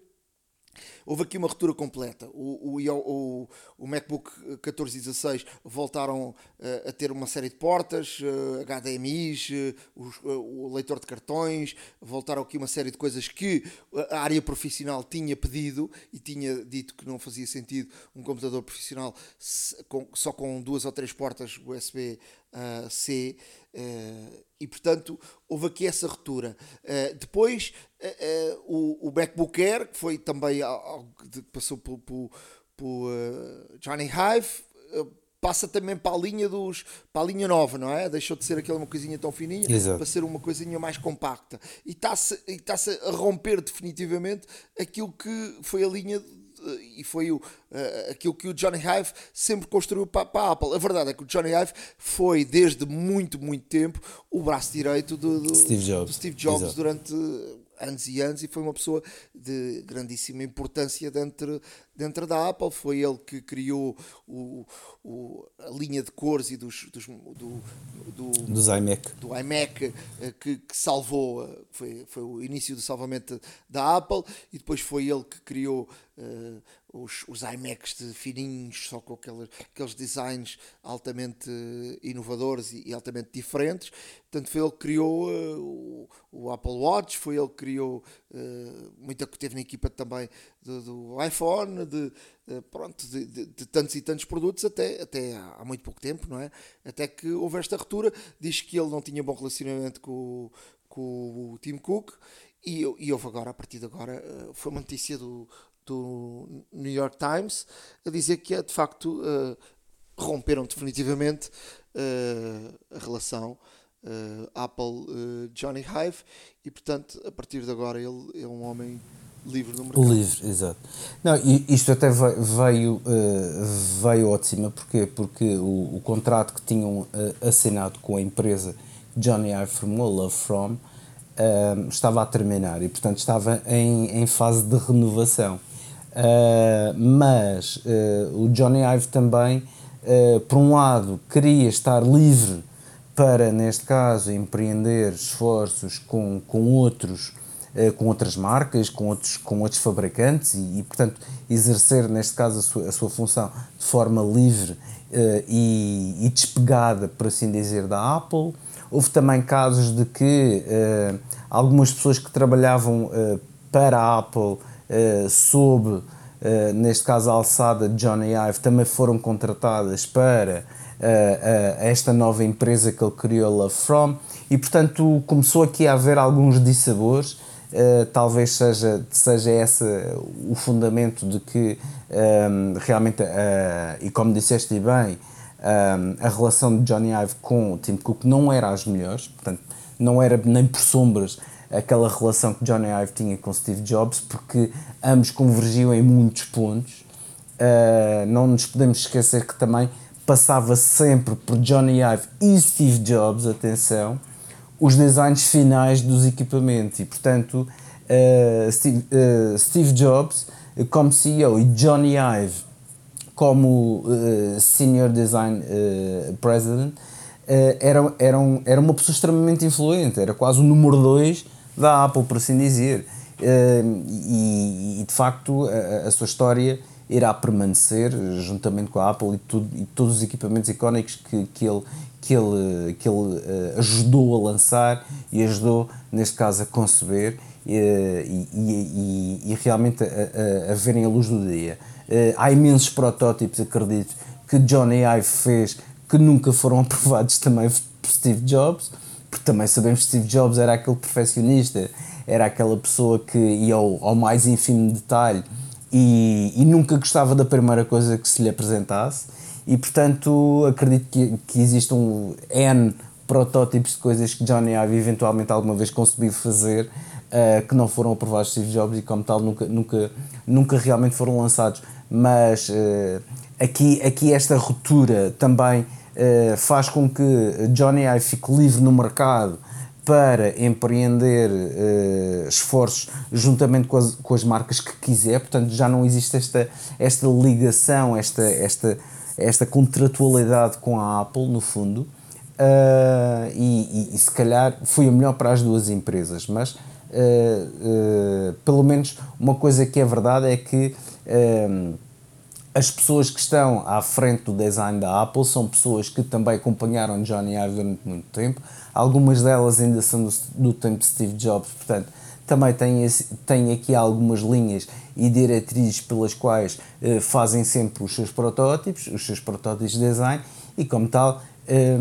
Houve aqui uma ruptura completa. O, o, o, o MacBook 14 e 16 voltaram uh, a ter uma série de portas, uh, HDMIs, uh, o, o, leitor de cartões, voltaram aqui uma série de coisas que a área profissional tinha pedido e tinha dito que não fazia sentido um computador profissional com, só com duas ou três portas USB-C. Uh, e portanto houve aqui essa ruptura. Uh, depois uh, o, o MacBook Air, que foi também algo que passou por, por, por Johnny Hive, passa também para a linha dos para a linha nova, não é? Deixou de ser aquela uma coisinha tão fininha Exato. para ser uma coisinha mais compacta. E está-se está a romper definitivamente aquilo que foi a linha e foi o, uh, aquilo que o Johnny Hive sempre construiu para, para, a Apple. A verdade é que o Johnny Hive foi, desde muito, muito tempo, o braço direito do, do Steve Jobs, do Steve Jobs durante anos e anos e foi uma pessoa de grandíssima importância dentro, dentro da Apple. Foi ele que criou o, o a linha de cores e dos, dos do, do, dos iMac, do iMac eh, que, que, salvou, eh, foi, foi o início do salvamento da Apple e depois foi ele que criou uh, os, os iMacs de fininhos, só com aqueles, aqueles designs altamente inovadores e, e altamente diferentes. Portanto, foi ele que criou uh, o, o, Apple Watch, foi ele que criou uh, muita que teve na equipa também do, do iPhone, de, uh, pronto, de, de, de, tantos e tantos produtos até, até há, há, muito pouco tempo, não é? Até que houve esta ruptura. Diz que ele não tinha bom relacionamento com, com o Tim Cook e, e houve agora, a partir de agora, foi uma notícia do, do New York Times a dizer que de facto uh, romperam definitivamente uh, a relação uh, Apple-Johnny Hive e portanto a partir de agora ele é um homem livre no mercado. Livre, exato. Não, isto até veio, veio ao de cima porque, porque o, o contrato que tinham assinado com a empresa Johnny Ive formou, Love From, estava a terminar e portanto estava em, em fase de renovação. Uh, mas uh, o Johnny Ive também, uh, por um lado, queria estar livre para, neste caso, empreender esforços com, com outros com outras marcas, com outros, com outros fabricantes e, e portanto, exercer, neste caso, a sua, a sua função de forma livre e, e, despegada, por assim dizer, da Apple. Houve também casos de que algumas pessoas que trabalhavam para a Apple uh, sob, uh, neste caso a alçada de Johnny Ive, também foram contratadas para uh, esta nova empresa que ele criou, Love From, e portanto começou aqui a haver alguns dissabores. Talvez seja, seja esse o fundamento de que um, realmente, e como disseste bem, um, a relação de Johnny Ive com o Tim Cook não era as melhores, portanto, não era nem por sombras aquela relação que Johnny Ive tinha com Steve Jobs, porque ambos convergiam em muitos pontos. Uh, não nos podemos esquecer que também passava sempre por Johnny Ive e Steve Jobs, atenção, os designs finais dos equipamentos e, portanto, uh, Steve, uh, Steve, Jobs como CEO e Johnny Ive como Senior Design President era, era, um, era uma pessoa extremamente influente, era quase o número 2 da Apple, por assim dizer. E, e, de facto a, a, sua história irá permanecer juntamente com a Apple e, tudo, e todos os equipamentos icónicos que, que ele, que ele, que ele uh, ajudou a lançar e ajudou, neste caso, a conceber uh, e, e, e, realmente a, a, a, verem a luz do dia. há imensos protótipos, acredito, que Johnny Ive fez que nunca foram aprovados também por Steve Jobs porque também sabemos que Steve Jobs era aquele perfeccionista, era aquela pessoa que ia ao, ao mais ínfimo detalhe e, e, nunca gostava da primeira coisa que se lhe apresentasse. E portanto acredito que, que existam N protótipos de coisas que Johnny Ive eventualmente alguma vez conseguiu fazer uh, que não foram aprovados Steve Jobs e como tal nunca, nunca, nunca realmente foram lançados. Mas uh, aqui, aqui esta ruptura também faz com que Johnny Ive fique livre no mercado para empreender uh, esforços juntamente com as, com as marcas que quiser, portanto já não existe esta, esta ligação, esta, esta, esta contratualidade com a Apple, no fundo, uh, e, e, e, se calhar foi o melhor para as duas empresas, mas uh, pelo menos uma coisa que é verdade é que as pessoas que estão à frente do design da Apple são pessoas que também acompanharam Johnny Ive durante muito tempo. Algumas delas ainda são do, do tempo de Steve Jobs, portanto, também têm, esse, têm aqui algumas linhas e diretrizes pelas quais eh, fazem sempre os seus protótipos, os seus protótipos de design, e como tal, eh,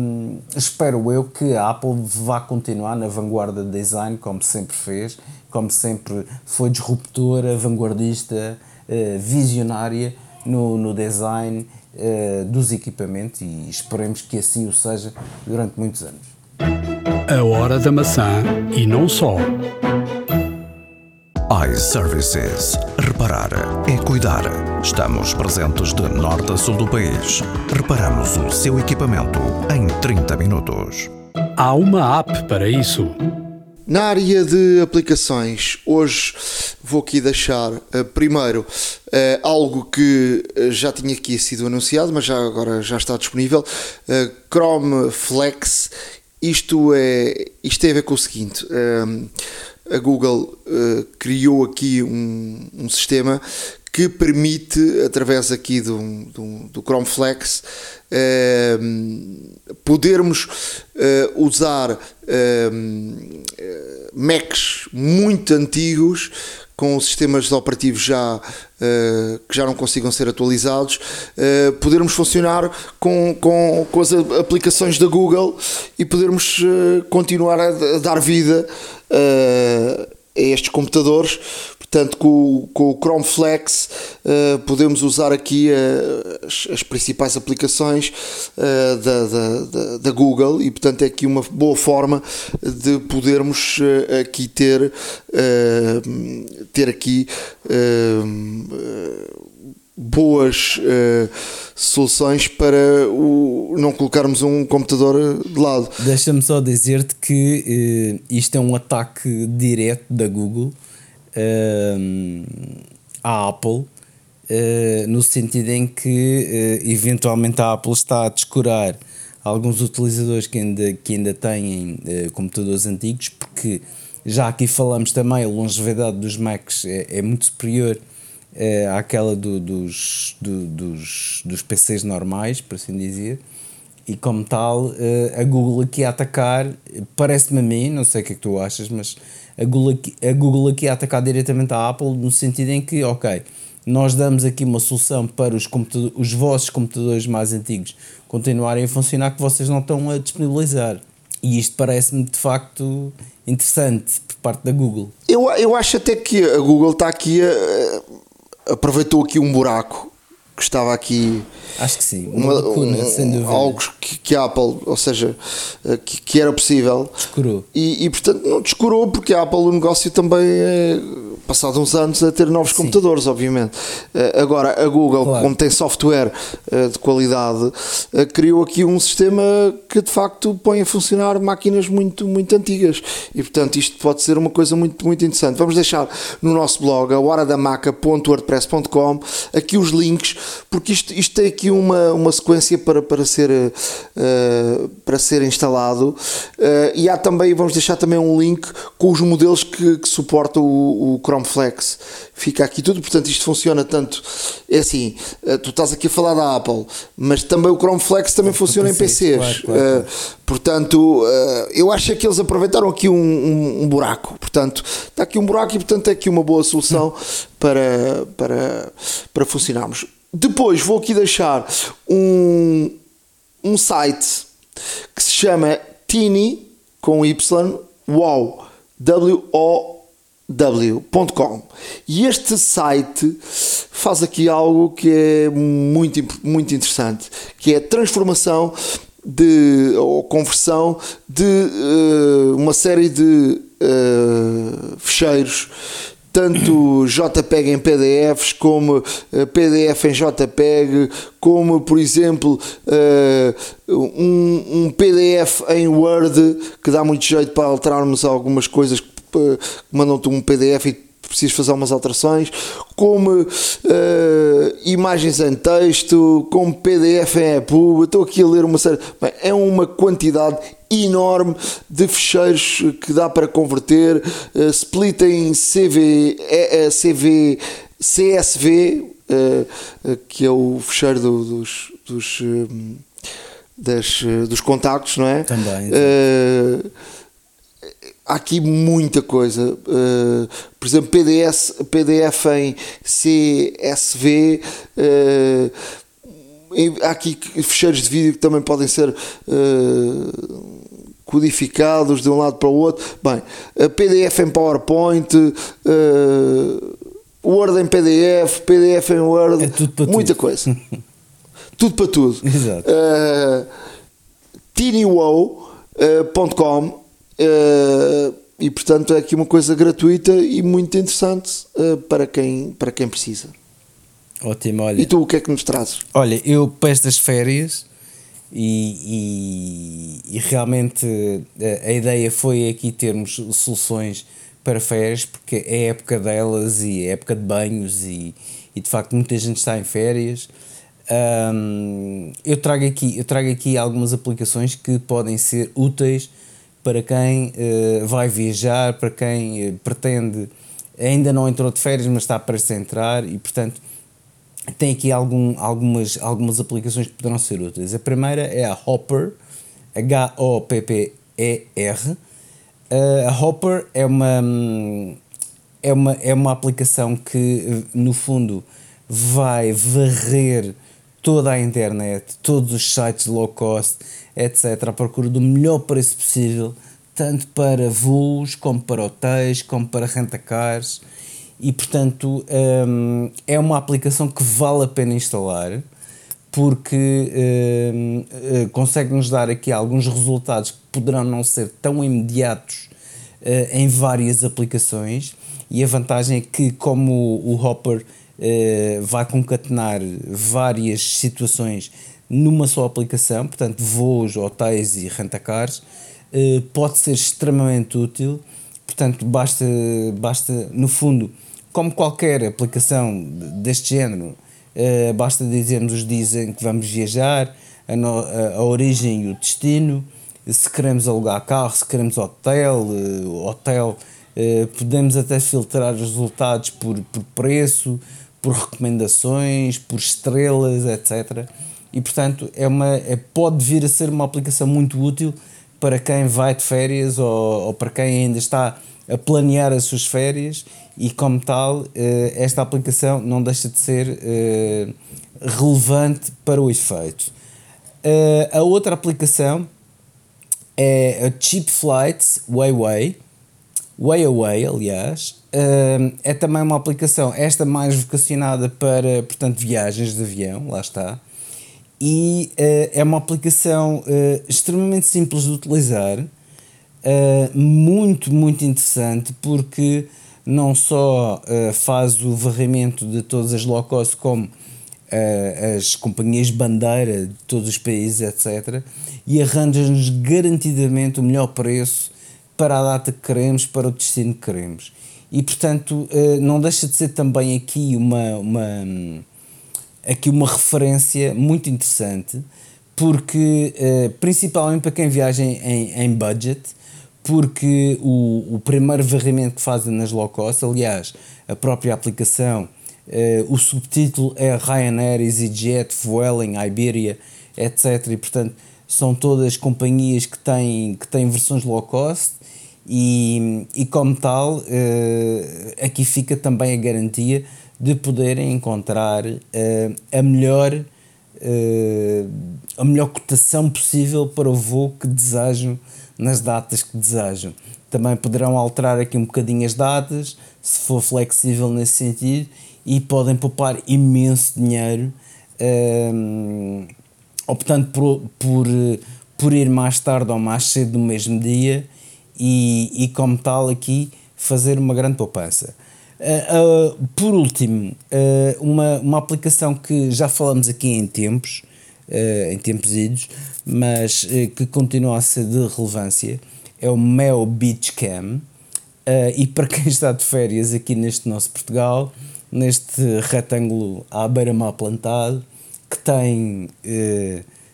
espero eu que a Apple vá continuar na vanguarda de design, como sempre fez, como sempre foi disruptora, vanguardista, eh, visionária no, no design uh, dos equipamentos e esperemos que assim o seja durante muitos anos. A hora da maçã e não só. iServices. Reparar é cuidar. Estamos presentes de norte a sul do país. Reparamos o seu equipamento em 30 minutos. Há uma app para isso. Na área de aplicações, hoje vou aqui deixar uh, primeiro uh, algo que uh, já tinha aqui sido anunciado, mas já agora já está disponível, Chrome Flex. Isto é isto tem a ver com o seguinte: a Google criou aqui um, um sistema que permite, através aqui do, do, do Chrome Flex, eh, podermos eh, usar eh, Macs muito antigos com sistemas operativos já uh, que já não consigam ser atualizados, uh, podermos funcionar com, com, com as aplicações da Google e podermos uh, continuar a, dar vida a estes computadores. Portanto, com, com o Chrome Flex uh, podemos usar aqui uh, as, as, principais aplicações uh, da, da, da, Google e, portanto, é aqui uma boa forma de podermos aqui ter, ter aqui boas soluções para o, não colocarmos um computador de lado. Deixa-me só dizer-te que isto é um ataque direto da Google uh, à Apple, uh, no sentido em que uh, eventualmente a Apple está a descurar alguns utilizadores que ainda, que ainda têm eh, computadores antigos, porque já aqui falamos também, a longevidade dos Macs é, é muito superior àquela do, dos, do, dos, dos PCs normais, por assim dizer. E como tal, a Google aqui a atacar, parece-me a mim, não sei o que é que tu achas, mas a Google, aqui, a Google aqui a atacar diretamente a Apple no sentido em que, ok, nós damos aqui uma solução para os, os vossos computadores mais antigos continuarem a funcionar que vocês não estão a disponibilizar. E isto parece-me de facto interessante por parte da Google. Eu, eu acho até que a Google está aqui a, aproveitou aqui um buraco que estava aqui. Acho que sim, uma, uma lacuna, um. Algo que, que a Apple, ou seja, eh, que, que era possível. Descurou. E, e, portanto não descurou, porque a Apple o negócio também é passado uns anos a ter novos Sim. computadores, obviamente. Eh, agora, a Google, claro. como tem software eh, de qualidade, eh, criou aqui um sistema que de facto põe a funcionar máquinas muito, muito antigas. E portanto, isto pode ser uma coisa muito, muito interessante. Vamos deixar no nosso blog, a horadamaca.wordpress.com, aqui os links, porque isto, isto tem aqui uma, uma sequência para, para, ser, uh, para ser instalado. Uh, e há também, vamos deixar também um link com os modelos que, que suportam o, o Chrome Chrome Flex, fica aqui tudo, portanto isto funciona tanto, é assim, eh, tu estás aqui a falar da Apple, mas também o Chrome Flex também funciona em PCs, claro, claro. Uh, portanto uh, eu acho que eles aproveitaram aqui um, um, um, buraco, portanto está aqui um buraco e portanto é aqui uma boa solução para, para, para funcionarmos. Depois vou aqui deixar um, um site que se chama Tini com Y, wow, W-O w.com e este site faz aqui algo que é muito, muito interessante que é a transformação de ou conversão de uh, uma série de uh, fecheiros tanto JPEG em PDFs como uh, PDF em JPEG como por exemplo um, um PDF em Word que dá muito jeito para alterarmos algumas coisas mandam-te um PDF e precisas fazer umas alterações, como uh, imagens em texto, como PDF em EPUB, estou aqui a ler uma série. Bem, é uma quantidade enorme de ficheiros que dá para converter, uh, split em CV, uh, CV, CSV, uh, que é o ficheiro do, dos, dos, das, dos contactos, não é? Também há aqui muita coisa. Uh, por exemplo, PDS, PDF em CSV. Uh, há aqui fecheiros de vídeo que também podem ser uh, codificados de um lado para o outro. Bem, PDF em PowerPoint. Word em PDF, PDF em Word, é muita tudo. coisa. tudo para tudo. Exato. Uh, tinywow.com e portanto é aqui uma coisa gratuita e muito interessante uh, para, quem, para quem precisa. Ótimo, olha. E tu o que é que nos trazes? Olha, eu para estas férias e, e, e realmente a, eh, a, ideia foi aqui termos soluções para férias porque é época delas e é época de banhos e, e de facto muita gente está em férias. Um, eu, trago aqui, eu trago aqui algumas aplicações que podem ser úteis para quem uh, vai viajar, para quem uh, pretende ainda não entrou de férias, mas está para se entrar e, portanto, tem aqui algum, algumas, algumas aplicações que poderão ser úteis. A primeira é a Hopper, H-O-P-P-E-R. Uh, a Hopper é uma, é, uma, é uma aplicação que, no fundo, vai varrer toda a internet, todos os sites low cost, etc., à procura do melhor preço possível, tanto para voos, como para hotéis, como para rentacars e portanto um, é uma aplicação que vale a pena instalar porque um, uh, consegue-nos dar aqui alguns resultados que poderão não ser tão imediatos uh, em várias aplicações e a vantagem é que como o, o Hopper uh, vai concatenar várias situações numa só aplicação, portanto voos, hotéis e rentacars, pode ser extremamente útil portanto basta, basta no fundo como qualquer aplicação deste género, uh, basta dizermos os dias em que vamos viajar, a, no, a, origem e o destino, se queremos alugar carro, se queremos hotel, hotel, podemos até filtrar os resultados por, por preço, por recomendações, por estrelas, etc. E portanto é uma, é, pode vir a ser uma aplicação muito útil para quem vai de férias ou, ou para quem ainda está a planear as suas férias e, como tal, eh, esta aplicação não deixa de ser eh, relevante para o efeito. Eh, a outra aplicação é a Cheap Flights Wayway, Wayaway, aliás, é também uma aplicação, esta mais vocacionada para, portanto, viagens de avião, lá está, e é uma aplicação extremamente simples de utilizar, muito, muito interessante, porque não só faz o varrimento de todas as low cost, como as companhias bandeira de todos os países, etc. E arranja-nos garantidamente o melhor preço para a data que queremos, para o destino que queremos. E portanto, uh, não deixa de ser também aqui uma, uma, aqui uma referência muito interessante, porque principalmente para quem viaja em, em budget porque o, o primeiro varrimento que fazem nas low cost, aliás, a própria aplicação, eh, o subtítulo é Ryanair, EasyJet, Vueling, Iberia, etc. E portanto são todas companhias que têm, que têm versões low cost e, e como tal, eh, aqui fica também a garantia de poderem encontrar eh, a melhor a melhor cotação possível para o voo que desejam nas datas que desejam. Também poderão alterar aqui um bocadinho as datas, se for flexível nesse sentido, e podem poupar imenso dinheiro, optando por, por, por ir mais tarde ou mais cedo no mesmo dia, e, e como tal aqui fazer uma grande poupança. Uh, uh, por último, uh, uma, uma aplicação que já falamos aqui em tempos, em tempos idos, mas que continua a ser de relevância, é o Mel Beach Cam. E para quem está de férias aqui neste nosso Portugal, neste retângulo à beira-mar plantado, que tem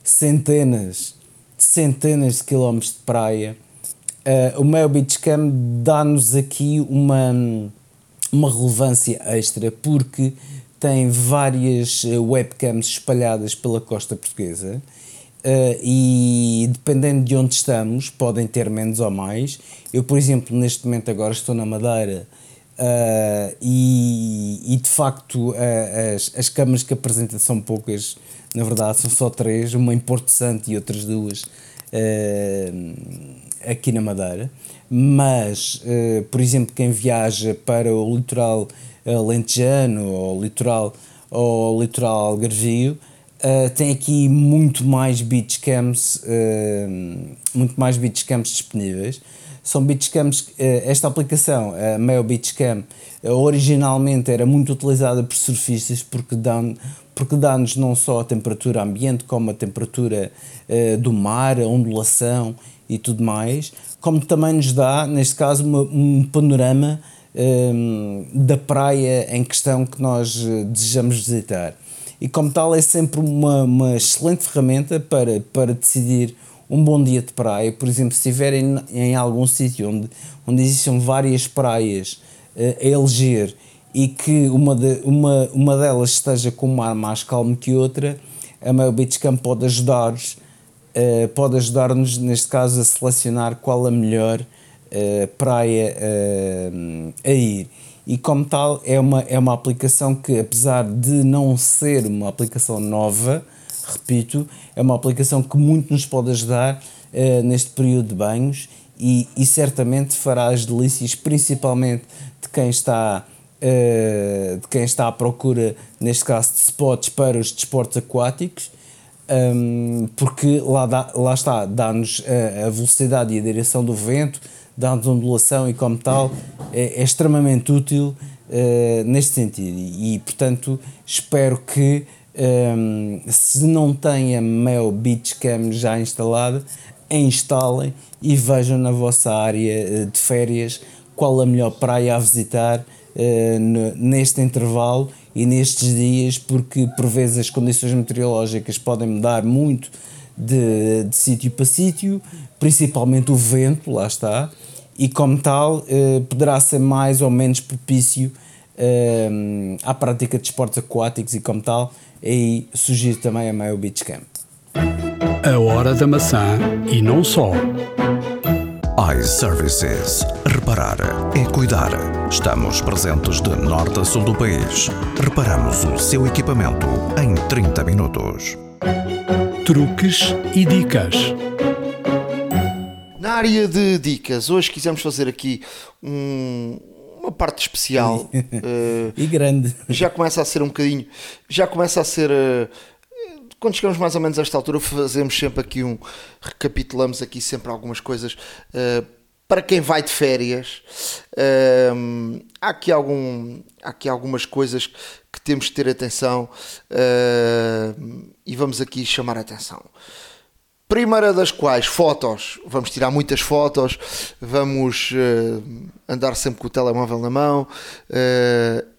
centenas, centenas de quilómetros de praia, o Mel Beach Cam dá-nos aqui uma, uma relevância extra, porque tem várias webcams espalhadas pela costa portuguesa Uh, e dependendo de onde estamos, podem ter menos ou mais. Eu, por exemplo, neste momento agora estou na Madeira uh, e, e, de facto uh, as, as câmaras que apresentam são poucas, na verdade são só três, uma em Porto Santo e outras duas aqui na Madeira. Mas, por exemplo, quem viaja para o litoral lentejano ou litoral, ou litoral algarvio, Uh, tem aqui muito mais beach cams, uh, muito mais beach cams disponíveis. São beach cams, uh, esta aplicação, a Mail Beach Cam, originalmente era muito utilizada por surfistas porque dá porque dá-nos não só a temperatura ambiente, como a temperatura do mar, a ondulação e tudo mais, como também nos dá, neste caso, uma, um panorama da praia em questão que nós desejamos visitar e como tal é sempre uma, uma excelente ferramenta para, para decidir um bom dia de praia. Por exemplo, se estiverem em, algum sítio onde, onde existam várias praias a eleger e que uma, de, uma, uma delas esteja com um mar mais calmo que outra, a Mayo Beach Camp pode ajudar-nos, uh, pode ajudar-nos neste caso a selecionar qual a melhor uh, praia uh, a ir. E como tal, é uma, é uma aplicação que, apesar de não ser uma aplicação nova, repito, é uma aplicação que muito nos pode ajudar neste período de banhos e, e certamente fará as delícias, principalmente de quem está de quem está à procura, neste caso, de spots para os desportos aquáticos, um, porque lá, dá, lá está, dá-nos a, a, velocidade e a direção do vento, dá-nos ondulação e, como tal, é, é extremamente útil uh, neste sentido. E, portanto, espero que, um, se não têm a Mel Beach Cam já instalada, a instalem e vejam na vossa área eh, de férias qual a melhor praia a visitar uh, neste intervalo e nestes dias, porque por vezes as condições meteorológicas podem mudar muito de, de sítio para sítio, principalmente o vento, lá está, e como tal uh, poderá ser mais ou menos propício uh, à prática de esportes aquáticos e como tal, aí sugiro também a Mayo Beach Camp. A hora da maçã e não só iServices. Reparar é cuidar. Estamos presentes de norte a sul do país. Reparamos o seu equipamento em 30 minutos. Truques e dicas. Na área de dicas, hoje quisemos fazer aqui um, uma parte especial uh, e grande. Já começa a ser um bocadinho, já começa a ser uh, quando chegamos mais ou menos a esta altura, fazemos sempre aqui um. recapitulamos aqui sempre algumas coisas. Uh, para quem vai de férias, uh, há, aqui algum, há aqui algumas coisas que temos de ter atenção uh, e vamos aqui chamar a atenção. Primeira das quais, fotos. Vamos tirar muitas fotos, vamos andar sempre com o telemóvel na mão.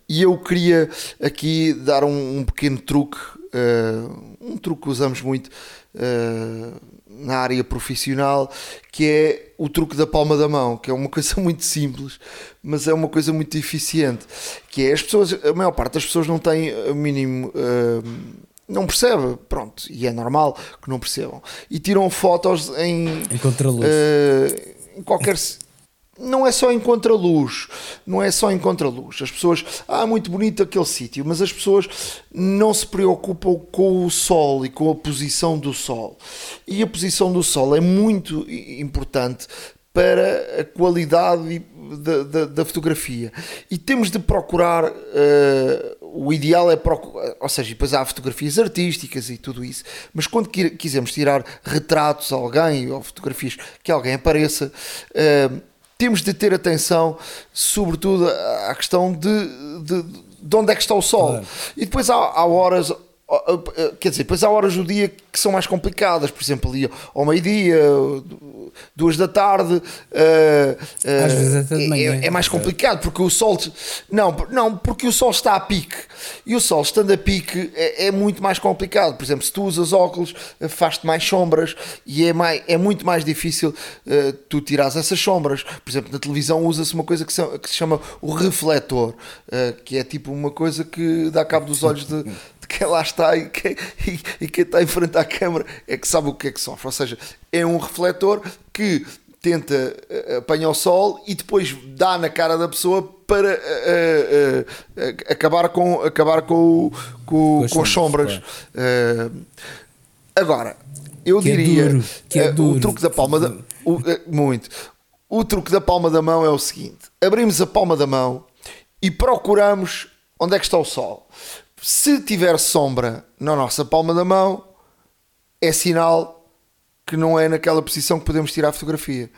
e eu queria aqui dar um, um pequeno truque uh, um truque que usamos muito uh, na área profissional, que é o truque da palma da mão, que é uma coisa muito simples, mas é uma coisa muito eficiente, que é as pessoas, a maior parte das pessoas não tem o mínimo uh, não percebe, pronto, e é normal que não percebam. E tiram fotos em, em contraluz. Uh, em qualquer não é só em contraluz, não é só em contraluz. As pessoas, ah, muito bonito aquele sítio, mas as pessoas não se preocupam com o sol e com a posição do sol. E a posição do sol é muito importante para a qualidade da, da, da fotografia. E temos de procurar, uh, o ideal é procurar, ou seja, depois há fotografias artísticas e tudo isso, mas quando quisermos tirar retratos a alguém ou fotografias que alguém apareça. Uh, temos de ter atenção, sobretudo, à questão de, de, de onde é que está o sol. Claro. E depois há, há horas quer dizer, depois há horas do dia que são mais complicadas, por exemplo, ali ao meio-dia, duas da tarde, uh, uh, Às vezes até de manhã. É, é, mais complicado porque o sol não, não, porque o sol está a pique e o sol estando a pique é, é muito mais complicado. Por exemplo, se tu usas óculos, faz-te mais sombras e é, mais, é muito mais difícil uh, tu tirares essas sombras. Por exemplo, na televisão usa-se uma coisa que se, que se chama o refletor, que é tipo uma coisa que dá cabo dos olhos de de quem lá está e quem, e, e quem está em frente à câmara é que sabe o que é que sofre. Ou seja, é um refletor que tenta uh, apanhar o sol e depois dá na cara da pessoa para uh, uh, acabar com, acabar com, com, com, as sombras. agora, eu que é diria é duro, que é o truque da palma da, o, muito. O truque da palma da mão é o seguinte: abrimos a palma da mão e procuramos onde é que está o sol. Se tiver sombra na nossa palma da mão, é sinal que não é naquela posição que podemos tirar a fotografia.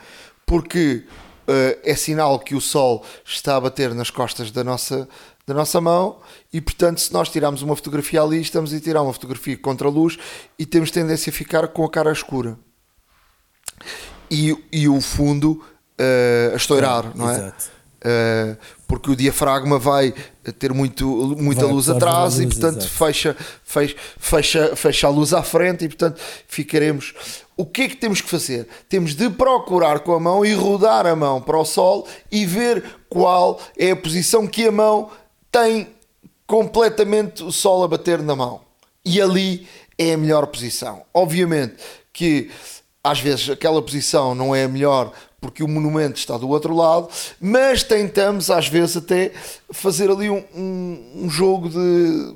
Porque uh, é sinal que o sol está a bater nas costas da nossa, da nossa mão e, portanto, se nós tirarmos uma fotografia ali, estamos a tirar uma fotografia contra a luz e temos tendência a ficar com a cara escura. E, e o fundo uh, a estourar, não é? Exato. uh, porque o diafragma vai ter muito, muita Vai luz atrás e luz, portanto exato. fecha, fecha, fecha, fecha a luz à frente e portanto ficaremos. O que é que temos que fazer? Temos de procurar com a mão e rodar a mão para o sol e ver qual é a posição que a mão tem completamente o sol a bater na mão. E ali é a melhor posição. Obviamente que às vezes aquela posição não é a melhor porque o monumento está do outro lado, mas tentamos às vezes até fazer ali um, um, um jogo de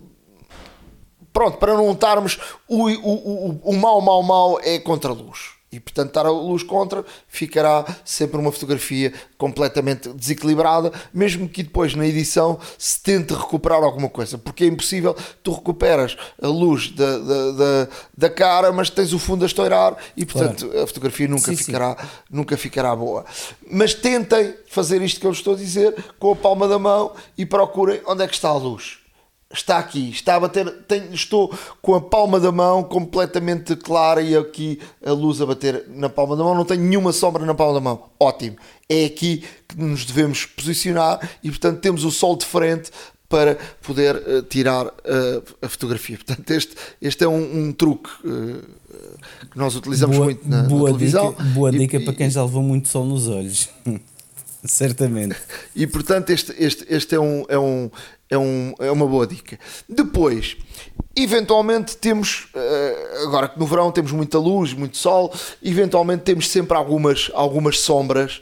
pronto, para não estarmos o, o, o, o mau, mau, mau é contra a luz. E portanto, estar a luz contra ficará sempre uma fotografia completamente desequilibrada, mesmo que depois na edição se tente recuperar alguma coisa, porque é impossível, tu recuperas a luz da, da, da, da cara, mas tens o fundo a estourar e portanto a fotografia nunca Sim, sim. ficará, nunca ficará boa. Mas tentem fazer isto que eu estou a dizer com a palma da mão e procurem onde é que está a luz está aqui, está a bater, tenho- estou com a palma da mão completamente clara e aqui a luz a bater na palma da mão, não tenho nenhuma sombra na palma da mão. Ótimo. É aqui que nos devemos posicionar e portanto temos o sol de frente para poder eh, tirar eh, a fotografia. Portanto, este, este é um, um truque eh, que nós utilizamos boa, muito na, na boa televisão. dica, boa E- dica e- para quem já levou muito sol nos olhos. Certamente. E portanto, este, este, este é, um, é, um, é, um, é uma boa dica. Depois, eventualmente temos, eh, agora que no verão temos muita luz, muito sol, eventualmente temos sempre algumas, algumas sombras.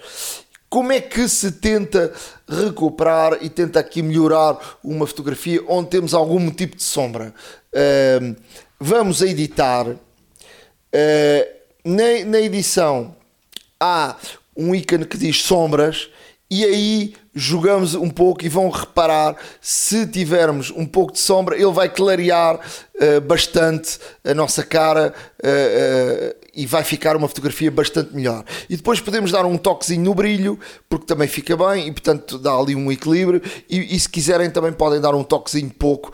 Como é que se tenta recuperar e tenta aqui melhorar uma fotografia onde temos algum tipo de sombra? Eh, vamos a editar. Eh, na, na edição há um ícone que diz sombras e aí jogamos um pouco e vão reparar se tivermos um pouco de sombra ele vai clarear eh, bastante a nossa cara eh, eh, e vai ficar uma fotografia bastante melhor e depois podemos dar um toquezinho no brilho porque também fica bem e portanto dá ali um equilíbrio e, e se quiserem também podem dar um toquezinho pouco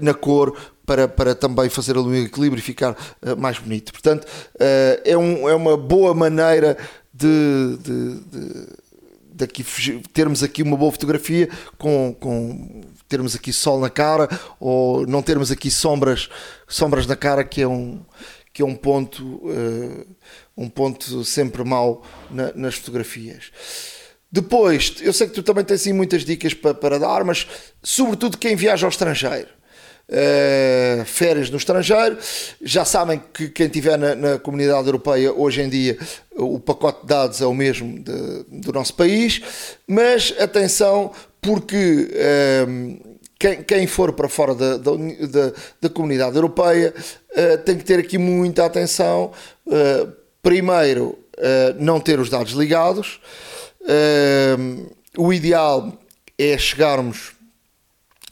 na cor para, para também fazer ali um equilíbrio e ficar mais bonito. Portanto, é, um, é uma boa maneira de, de, de- de aqui termos aqui uma boa fotografia com, com termos aqui sol na cara ou não termos aqui sombras, sombras na cara que é um que é um ponto eh, um ponto sempre mau na- nas fotografias. Depois, eu sei que tu também tens assim muitas dicas para, para dar, mas sobretudo quem viaja ao estrangeiro. Uh, férias no estrangeiro, já sabem que quem estiver na, na comunidade europeia hoje em dia o pacote de dados é o mesmo de- do nosso país, mas atenção, porque um, quem, quem for para fora da, da, da- da comunidade europeia uh, tem que ter aqui muita atenção. Primeiro, não ter os dados ligados. O ideal é chegarmos.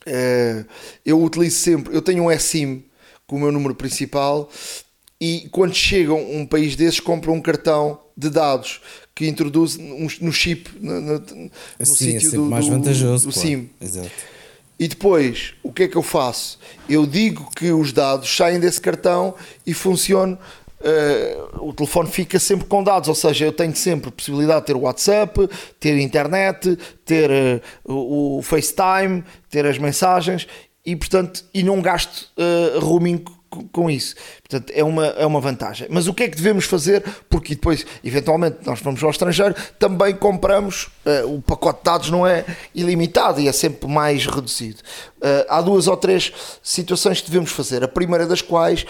Uh, eu utilizo sempre. Eu tenho um eSIM com o meu número principal e quando chegam a um país desses compram um cartão de dados que introduz um- no chip no, no, no Assim é sítio sempre do, mais do- vantajoso. do. SIM. Exato. E depois, o que é que eu faço? Eu digo que os dados saem desse cartão e funciona. Eh, o telefone fica sempre com dados, ou seja, eu tenho sempre possibilidade de ter WhatsApp, ter internet, ter eh, o, o FaceTime, ter as mensagens e, portanto, e não gasto eh, roaming co- com isso. Portanto, é uma, é uma vantagem. Mas o que é que devemos fazer? Porque depois, eventualmente, nós vamos ao estrangeiro, também compramos, eh, o pacote de dados não é ilimitado e é sempre mais reduzido. Eh, há duas ou três situações que devemos fazer. A primeira das quais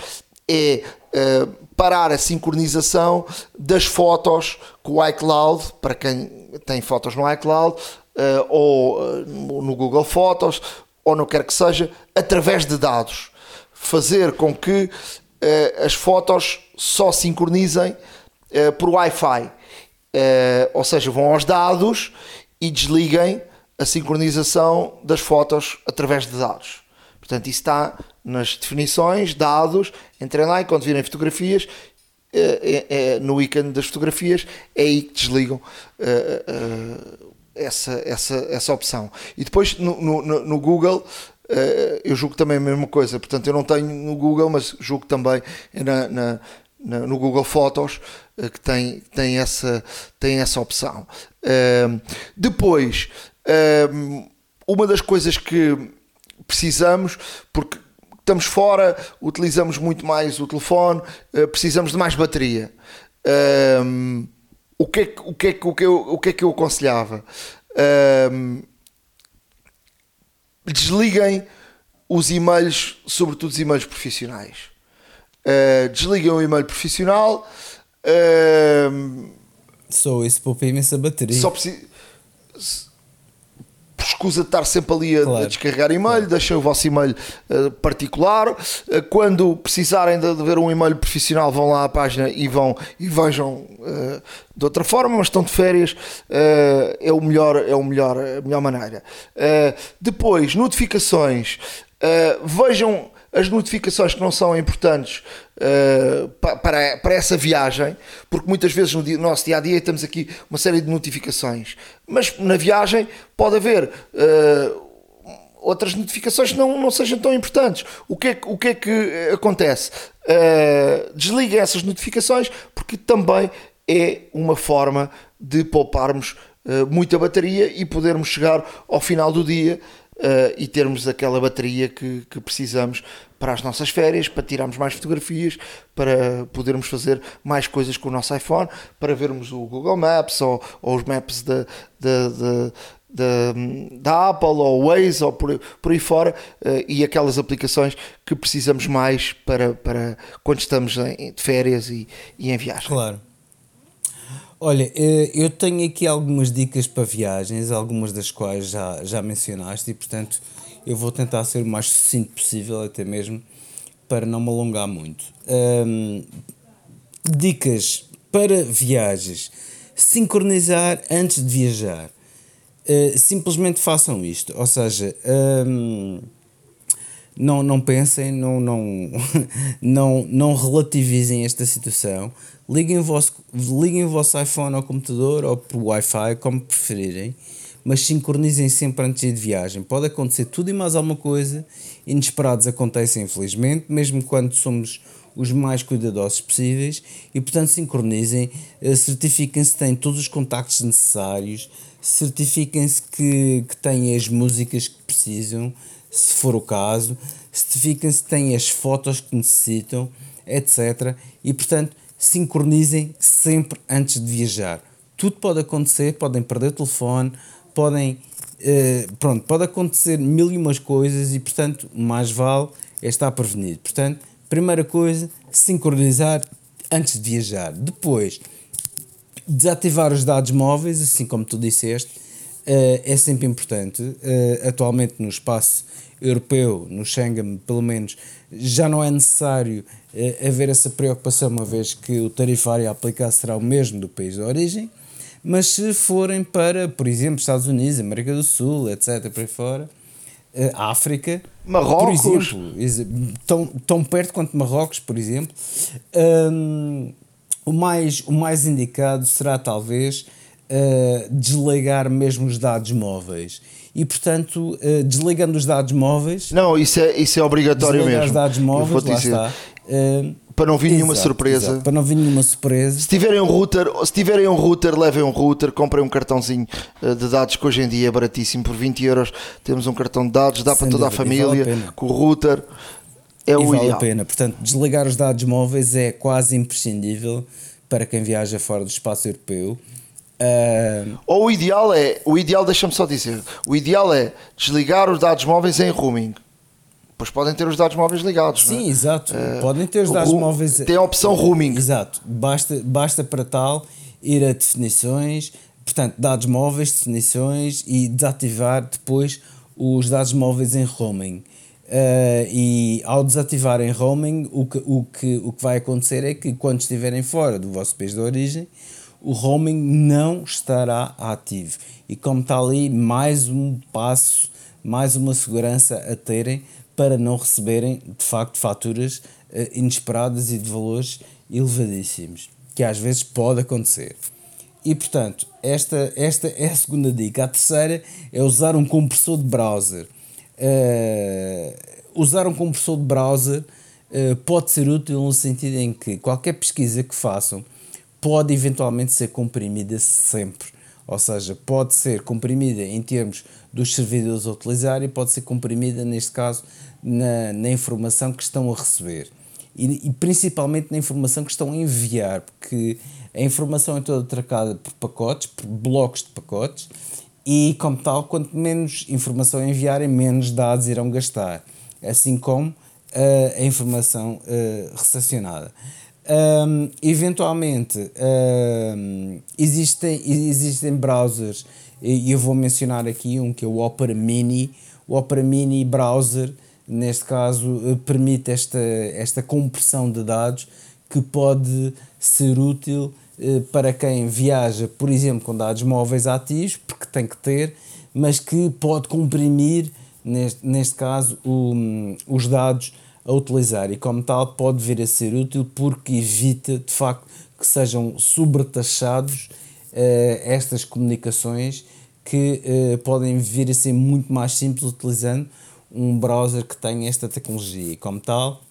é eh, parar a sincronização das fotos com o iCloud, para quem tem fotos no iCloud, eh, ou eh, no Google Fotos, ou no que quer que seja, através de dados fazer com que as fotos só sincronizem por Wi-Fi. Ou seja, vão aos dados e desliguem a sincronização das fotos através de dados. Portanto, isso está nas definições, dados, entrem lá e quando virem fotografias, eh, eh, no ícone das fotografias, é aí que desligam essa, essa, essa opção. E depois no, no- no- Google eu julgo também a mesma coisa. Portanto, eu não tenho no Google, mas julgo também na, na- na- no Google Fotos que tem, tem, essa, tem essa opção. Depois, Um, uma das coisas que precisamos, porque estamos fora, utilizamos muito mais o telefone, uh, precisamos de mais bateria. Um, o, que é, que- o, que é, o, que eu, o que é que eu aconselhava? Um, desliguem os e-mails, sobretudo os e-mails profissionais. Uh, desliguem o e-mail profissional. um, Só isso poupa imensa bateria. só precisa. Escusa de estar sempre ali a, Claro. a descarregar e-mail, deixem o vosso e-mail eh, particular. Eh, quando precisarem de, de ver um e-mail profissional, vão lá à página e vão e vejam eh, de outra forma, mas estão de férias, é o melhor, é o melhor, a melhor maneira. Depois, notificações. Vejam as notificações que não são importantes pa- para, para essa viagem, porque muitas vezes no, dia- no nosso dia a dia temos aqui uma série de notificações, mas na viagem pode haver eh, outras notificações que não, não sejam tão importantes. O que é, o que, é que eh, acontece? Desliguem essas notificações porque também é uma forma de pouparmos eh, muita bateria e podermos chegar ao final do dia eh, e termos aquela bateria que, que precisamos para as nossas férias, para tirarmos mais fotografias, para podermos fazer mais coisas com o nosso iPhone, para vermos o Google Maps ou, ou os maps da, da, da, da, da Apple ou Waze ou por, por aí fora eh, e aquelas aplicações que precisamos mais para, para quando estamos em, de férias e, e em viagem. Claro. Olha, eh, eu tenho aqui algumas dicas para viagens, algumas das quais já, já mencionaste, e portanto eu vou tentar ser o mais sucinto possível, até mesmo para não me alongar muito. Dicas para viagens: sincronizar antes de viajar. Eh, simplesmente façam isto, ou seja, não, não pensem, não, não, não, não relativizem esta situação. Liguem o, vosso, liguem o vosso iPhone ao computador ou por Wi-Fi, como preferirem, mas sincronizem sempre antes de viagem. Pode acontecer tudo e mais alguma coisa. Inesperados acontecem, infelizmente, mesmo quando somos os mais cuidadosos possíveis e, portanto, sincronizem, eh, certifiquem-se que têm todos os contactos necessários, certifiquem-se que, que têm as músicas que precisam, se for o caso, certifiquem-se que têm as fotos que necessitam, etc. E, portanto, sincronizem sempre antes de viajar. Tudo pode acontecer, podem perder o telefone, podem. eh, pronto, pode acontecer mil e umas coisas e, portanto, mais vale é estar prevenido. Portanto, primeira coisa, sincronizar antes de viajar. Depois, desativar os dados móveis, assim como tu disseste, eh, é sempre importante. Eh, atualmente no espaço europeu, no Schengen, pelo menos, já não é necessário haver essa preocupação, uma vez que o tarifário a aplicar será o mesmo do país de origem. Mas se forem para, por exemplo, Estados Unidos, América do Sul, etc., por aí fora, eh, África, Marrocos. por exemplo, tão, tão perto quanto Marrocos, por exemplo, hum, o, mais, o mais indicado será talvez eh, desligar mesmo os dados móveis. E portanto, eh, desligando os dados móveis, Não, isso é, isso é obrigatório mesmo. os dados móveis, lá está. Para não vir nenhuma exato, surpresa. exato, para não vir nenhuma surpresa. Se tiverem um router, se tiverem um router, levem um router, comprem um cartãozinho eh, de dados que hoje em dia é baratíssimo, por 20 euros temos um cartão de dados, dá Sem para toda a dúvida, vale a família, pena. com o router é e o vale ideal. a pena. Portanto, desligar os dados móveis é quase imprescindível para quem viaja fora do espaço europeu. Ah, Ou o ideal é, o ideal, deixa-me só dizer, o ideal é desligar os dados móveis em roaming. Pois podem ter os dados móveis ligados. é? sim, exato. Podem ter os dados móveis. tem a opção roaming. Exato. Basta, basta para tal ir a definições, portanto, dados móveis, definições e desativar depois os dados móveis em roaming. Ah, e ao desativar em roaming, o que, o, que, o que vai acontecer é que quando estiverem fora do vosso país de origem, o roaming não estará ativo. E como está ali, mais um passo, mais uma segurança a terem para não receberem, de facto, faturas eh, inesperadas e de valores elevadíssimos, que às vezes pode acontecer. E portanto, esta, esta é a segunda dica. A terceira é usar um compressor de browser. Eh, usar um compressor de browser eh, pode ser útil no sentido em que qualquer pesquisa que façam pode eventualmente ser comprimida sempre. ou seja, pode ser comprimida em termos dos servidores a utilizar e pode ser comprimida, neste caso, na, na informação que estão a receber. E, e, principalmente na informação que estão a enviar, porque a informação é toda tracada por pacotes, por blocos de pacotes, e como tal, quanto menos informação enviarem, menos dados irão gastar, assim como uh, a informação uh, recepcionada. Um, eventualmente um, existem, existem browsers e eu vou mencionar aqui um que é o Opera Mini. O Opera Mini browser, neste caso, eh, permite esta, esta compressão de dados que pode ser útil eh, para quem viaja, por exemplo, com dados móveis ativos, porque tem que ter, mas que pode comprimir, neste, neste caso, o, os dados a utilizar. E, como tal, pode vir a ser útil porque evita, de facto, que sejam sobretaxados uh, estas comunicações que uh, podem vir a ser muito mais simples utilizando um browser que tem esta tecnologia. E, como tal,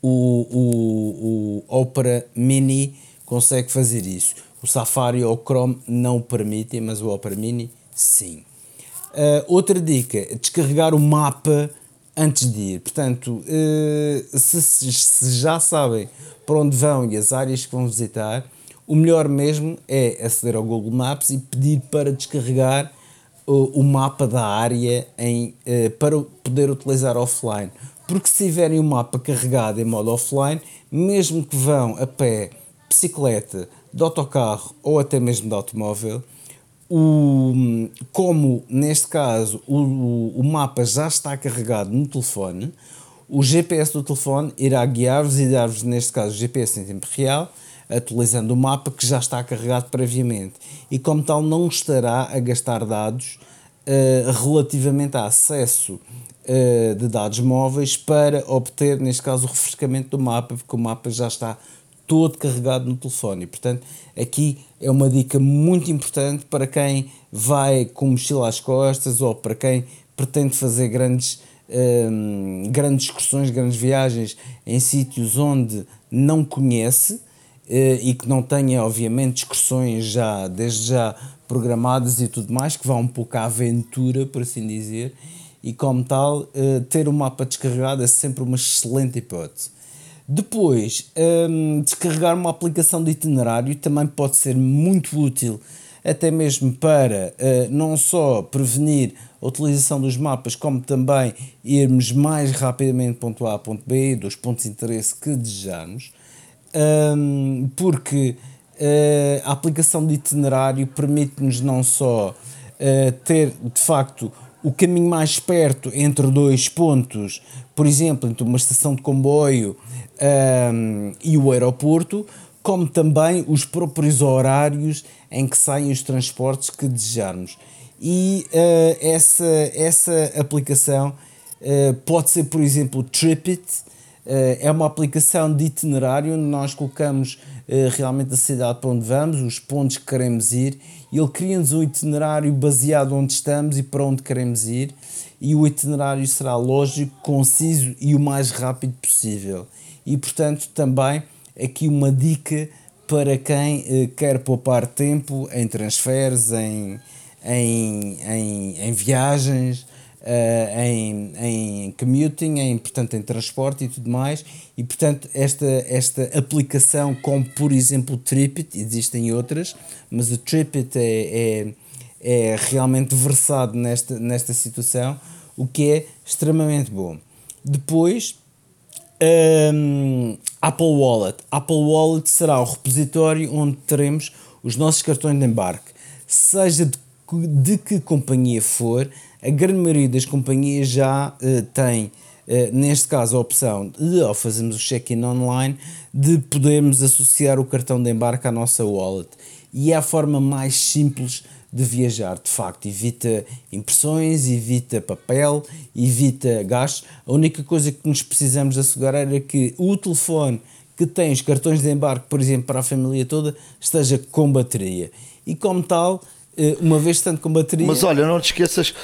o, o, o Opera Mini consegue fazer isso. O Safari ou o Chrome não o permitem, mas o Opera Mini sim. Uh, outra dica: descarregar o mapa antes de ir. Portanto, uh, se, se, já sabem para onde vão e as áreas que vão visitar, o melhor mesmo é aceder ao Google Maps e pedir para descarregar o, o mapa da área em, uh, para poder utilizar offline. Porque se tiverem o mapa carregado em modo offline, mesmo que vão a pé, bicicleta, de autocarro ou até mesmo de automóvel, o, como neste caso o, o mapa já está carregado no telefone, o GPS do telefone irá guiar-vos e dar-vos, neste caso, o GPS em tempo real, atualizando o mapa que já está carregado previamente. E como tal, não estará a gastar dados uh, relativamente a acesso uh, de dados móveis para obter, neste caso, o refrescamento do mapa, porque o mapa já está todo carregado no telefone. Portanto, aqui é uma dica muito importante para quem vai com mochila às costas ou para quem pretende fazer grandes, um, grandes excursões, grandes viagens em sítios onde não conhece e que não tenha, obviamente, excursões já, desde já programadas e tudo mais, que vá um pouco à aventura, por assim dizer, e como tal, uh, ter o mapa descarregado é sempre uma excelente hipótese. Depois, um, descarregar uma aplicação de itinerário também pode ser muito útil, até mesmo para uh, não só prevenir a utilização dos mapas, como também irmos mais rapidamente ponto A a ponto B, dos pontos de interesse que desejamos, um, porque uh, a aplicação de itinerário permite-nos não só uh, ter de facto o caminho mais perto entre dois pontos, por exemplo, entre uma estação de comboio um, e o aeroporto, como também os próprios horários em que saem os transportes que desejarmos. E uh, essa, essa aplicação uh, pode ser, por exemplo, Tripit, é uma aplicação de itinerário onde nós colocamos realmente a cidade para onde vamos, os pontos que queremos ir, e ele cria-nos um itinerário baseado onde estamos e para onde queremos ir, e o itinerário será lógico, conciso e o mais rápido possível. E, portanto, também aqui uma dica para quem eh, quer poupar tempo em transferes, em, em, em, em viagens, uh, em, em commuting, em, portanto, em transporte e tudo mais. E, portanto, esta, esta aplicação, como por exemplo o Tripit, existem outras, mas o Tripit é, é, é realmente versado nesta, nesta situação, o que é extremamente bom. Depois, um, Apple Wallet. Apple Wallet será o repositório onde teremos os nossos cartões de embarque. Seja de, de que companhia for, a grande maioria das companhias já uh, tem, uh, neste caso, a opção de, ao fazermos o check-in online, de podermos associar o cartão de embarque à nossa wallet. E é a forma mais simples de viajar, de facto, evita impressões, evita papel, evita gastos. A única coisa que nos precisamos assegurar era que o telefone que tem os cartões de embarque, por exemplo, para a família toda, esteja com bateria. E como tal, eh, uma vez estando com bateria. Mas olha, não te esqueças.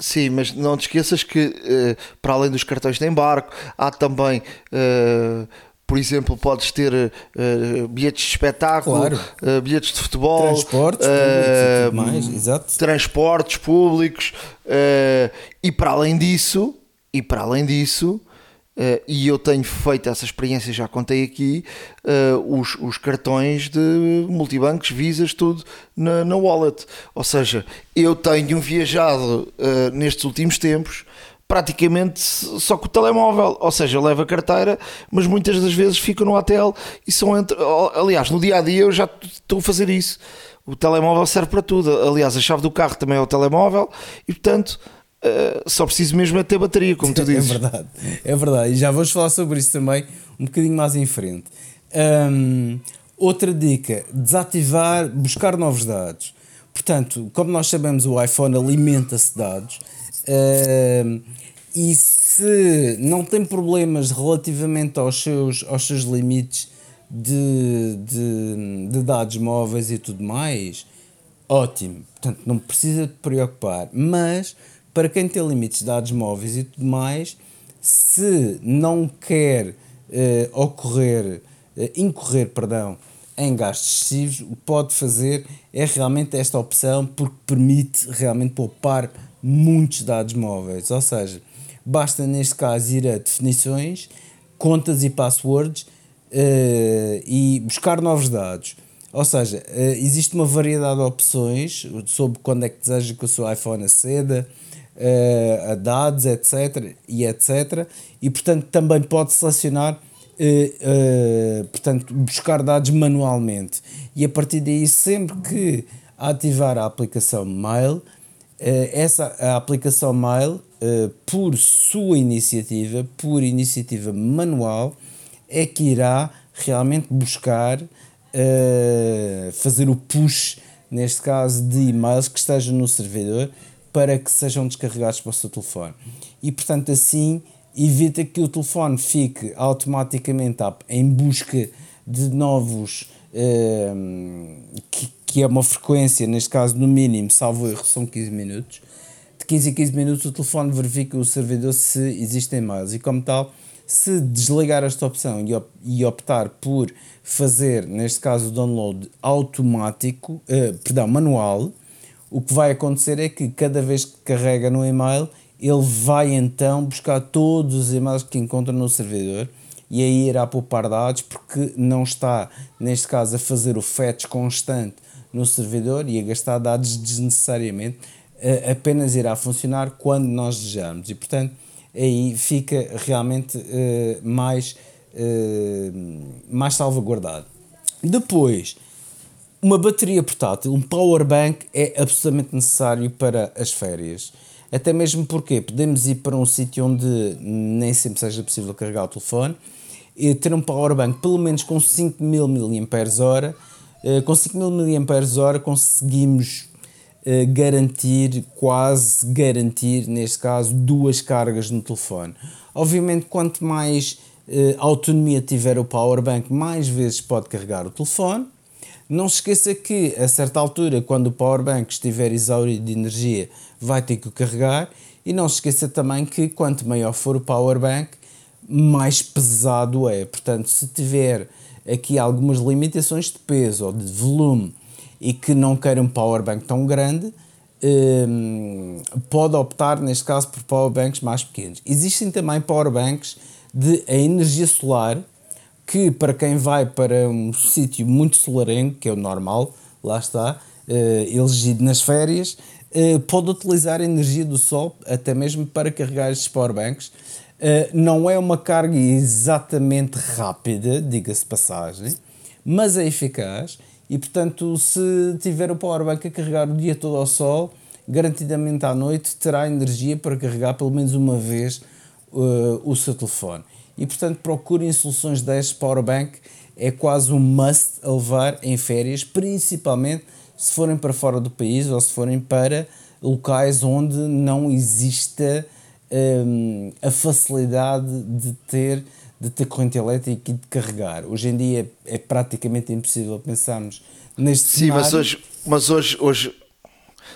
Sim, mas não te esqueças que, eh, para além dos cartões de embarque, há também. Uh por exemplo, podes ter uh, bilhetes de espetáculo, claro. uh, bilhetes de futebol, transportes uh, públicos mais, exato. transportes públicos e para além disso, e para além disso, Uh, e eu tenho feito essa experiência, já contei aqui, uh, os, os, cartões de multibancos, visas, tudo na, na wallet. Ou seja, eu tenho viajado uh, nestes últimos tempos praticamente só com o telemóvel, ou seja, levo a carteira, mas muitas das vezes fico no hotel e são entre. Aliás, no dia a dia eu já estou a fazer isso. O telemóvel serve para tudo. Aliás, a chave do carro também é o telemóvel e portanto Uh, só preciso mesmo é ter bateria, como tu é dizes. É verdade, é verdade. E já vamos falar sobre isso também um bocadinho mais em frente. Um, outra dica: desativar, buscar novos dados. Portanto, como nós sabemos, o iPhone alimenta-se de dados. Um, e se não tem problemas relativamente aos seus, aos seus limites de, de, de dados móveis e tudo mais, ótimo. Portanto, não precisa de preocupar. Mas para quem tem limites de dados móveis e tudo mais, se não quer eh, ocorrer, eh, incorrer, perdão, em gastos excessivos, o que pode fazer é realmente esta opção porque permite realmente poupar muitos dados móveis. Ou seja, basta neste caso ir a definições, contas e passwords uh, e buscar novos dados. Ou seja, existe uma variedade de opções sobre quando é que deseja que o seu iPhone aceda, uh, a dados, etc. e etc. E portanto também pode selecionar, uh, uh, portanto, buscar dados manualmente. E a partir daí, sempre que ativar a aplicação Mail, essa a aplicação Mail, por sua iniciativa, por iniciativa manual, é que irá realmente buscar fazer o push, neste caso, de e-mails que estejam no servidor para que sejam descarregados para o seu telefone. E portanto, assim evita que o telefone fique automaticamente em busca de novos. Uh, que, que, é uma frequência, neste caso no mínimo, salvo erro, são 15 minutos. De 15 a 15 minutos o telefone verifica o servidor se existem e-mails e, como tal, se desligar esta opção e optar por fazer, neste caso, o download automático, uh, perdão, manual, o que vai acontecer é que cada vez que carrega no e-mail, ele vai então buscar todos os e-mails que encontra no servidor e aí irá poupar dados porque não está, neste caso, a fazer o fetch constante no servidor e a gastar dados desnecessariamente, eh, apenas irá funcionar quando nós desejamos e, portanto, aí fica realmente uh, mais, uh, mais salvaguardado. Depois, uma bateria portátil, um power bank, é absolutamente necessário para as férias. Até mesmo porque podemos ir para um sítio onde nem sempre seja possível carregar o telefone e ter um power bank pelo menos com 5000 mAh. Com 5000 mAh conseguimos eh, garantir, quase garantir, neste caso, duas cargas no telefone. Obviamente, quanto mais eh, autonomia tiver o power bank, mais vezes pode carregar o telefone não se esqueça que, a certa altura, quando o powerbank estiver exaurido de energia, vai ter que o carregar. E não se esqueça também que, quanto maior for o powerbank, mais pesado é. Portanto, se tiver aqui algumas limitações de peso ou de volume e que não queira um powerbank tão grande, um, pode optar, neste caso, por powerbanks mais pequenos. Existem também powerbanks de energia solar que para quem vai para um sítio muito solarengo, que é o normal, lá está, uh, elegido nas férias, uh, pode utilizar a energia do sol até mesmo para carregar estes powerbanks. Uh, não é uma carga exatamente rápida, diga-se passagem, mas é eficaz e, portanto, se tiver o powerbank a carregar o dia todo ao sol, garantidamente à noite terá energia para carregar pelo menos uma vez uh, o seu telefone e portanto procurem soluções destas powerbank é quase um must a levar em férias, principalmente se forem para fora do país ou se forem para locais onde não exista hum, a facilidade de ter de ter corrente elétrica e de carregar. Hoje em dia é praticamente impossível pensarmos neste Sim, cenário. mas hoje, mas hoje, hoje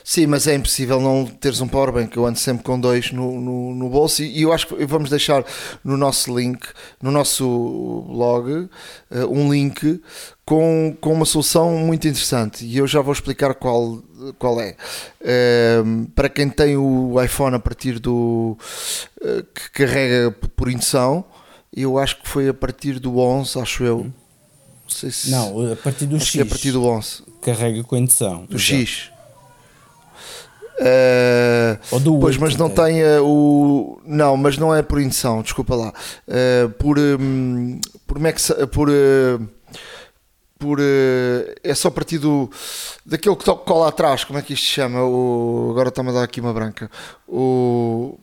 Sim, mas é impossível não teres um powerbank. Eu ando sempre com dois no, no, no bolso e, e, eu acho que vamos deixar no nosso link, no nosso blog, uh, um link com, com uma solução muito interessante e eu já vou explicar qual, qual é. Uh, para quem tem o iPhone a partir do. Uh, que carrega por indução, eu acho que foi a partir do 11, acho eu. Não, sei se, não a partir do X. É a partir do 11. Carrega com indução. Do Exato. X. Uh, Ou do pois, mas não tem uh, o. Não, mas não é por indução, desculpa lá. Uh, por. Um, por. Max, por por é só a partir do daquele que cola atrás, como é que isto se chama? O, agora está-me a dar aqui uma branca. O,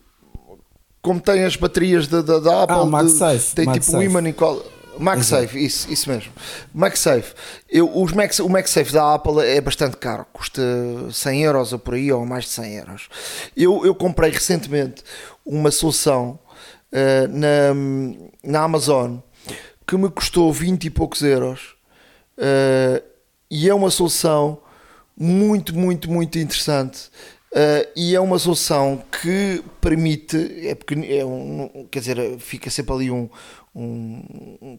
como tem as baterias da, da, da Apple, ah, MagSafe, tem tipo o imã em qual. MagSafe, isso, isso mesmo. MagSafe. Eu, os Mac, o MagSafe da Apple é bastante caro, custa 100 euros ou por aí, ou mais de 100 euros. Eu, eu comprei recentemente uma solução uh, na, na Amazon que me custou 20 e poucos euros uh, e é uma solução muito, muito, muito interessante. Uh, e é uma solução que permite, é porque é um, quer dizer, fica sempre ali um, um, um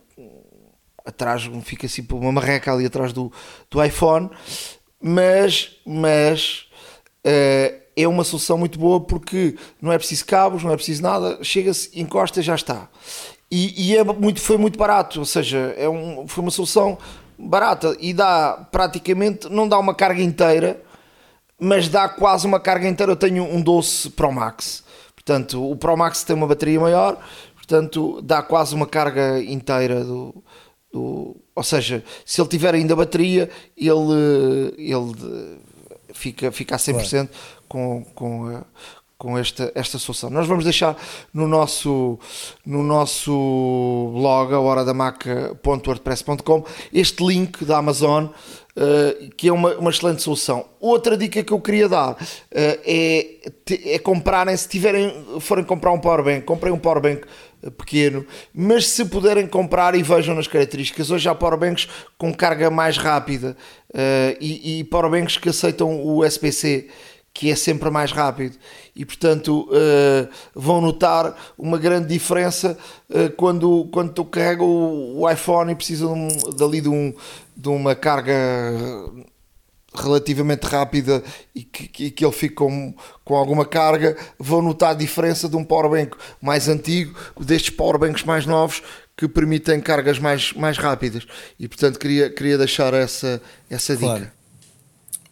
atrás, fica sempre uma marreca ali atrás do, do iPhone, mas, mas uh, é uma solução muito boa porque não é preciso cabos, não é preciso nada, chega-se, encosta já está. E, e, é muito, foi muito barato, ou seja, é um, foi uma solução barata e dá praticamente, não dá uma carga inteira, mas dá quase uma carga inteira. Eu tenho um doce Pro Max, portanto, o Pro Max tem uma bateria maior, portanto, dá quase uma carga inteira do, do ou seja, se ele tiver ainda bateria, ele, ele fica, fica a 100% claro. com, com, com esta, esta solução. Nós vamos deixar no nosso, no nosso blog, a horadamaca.wordpress.com, este link da Amazon Uh, que é uma, uma excelente solução. Outra dica que eu queria dar uh, é, é comprarem, se tiverem, forem comprar um powerbank, comprem um powerbank eh, pequeno, mas se puderem comprar e vejam nas características, hoje há powerbanks com carga mais rápida uh, e, e powerbanks que aceitam o SPC que é sempre mais rápido. E portanto uh, vão notar uma grande diferença uh, quando, quando tu carrega o, o iPhone e precisa de um, dali de, um, de uma carga relativamente rápida e que, que, que ele fica com, com alguma carga, vão notar a diferença de um powerbank mais antigo destes powerbanks mais novos que permitem cargas mais, mais rápidas. E portanto queria, queria deixar essa, essa dica.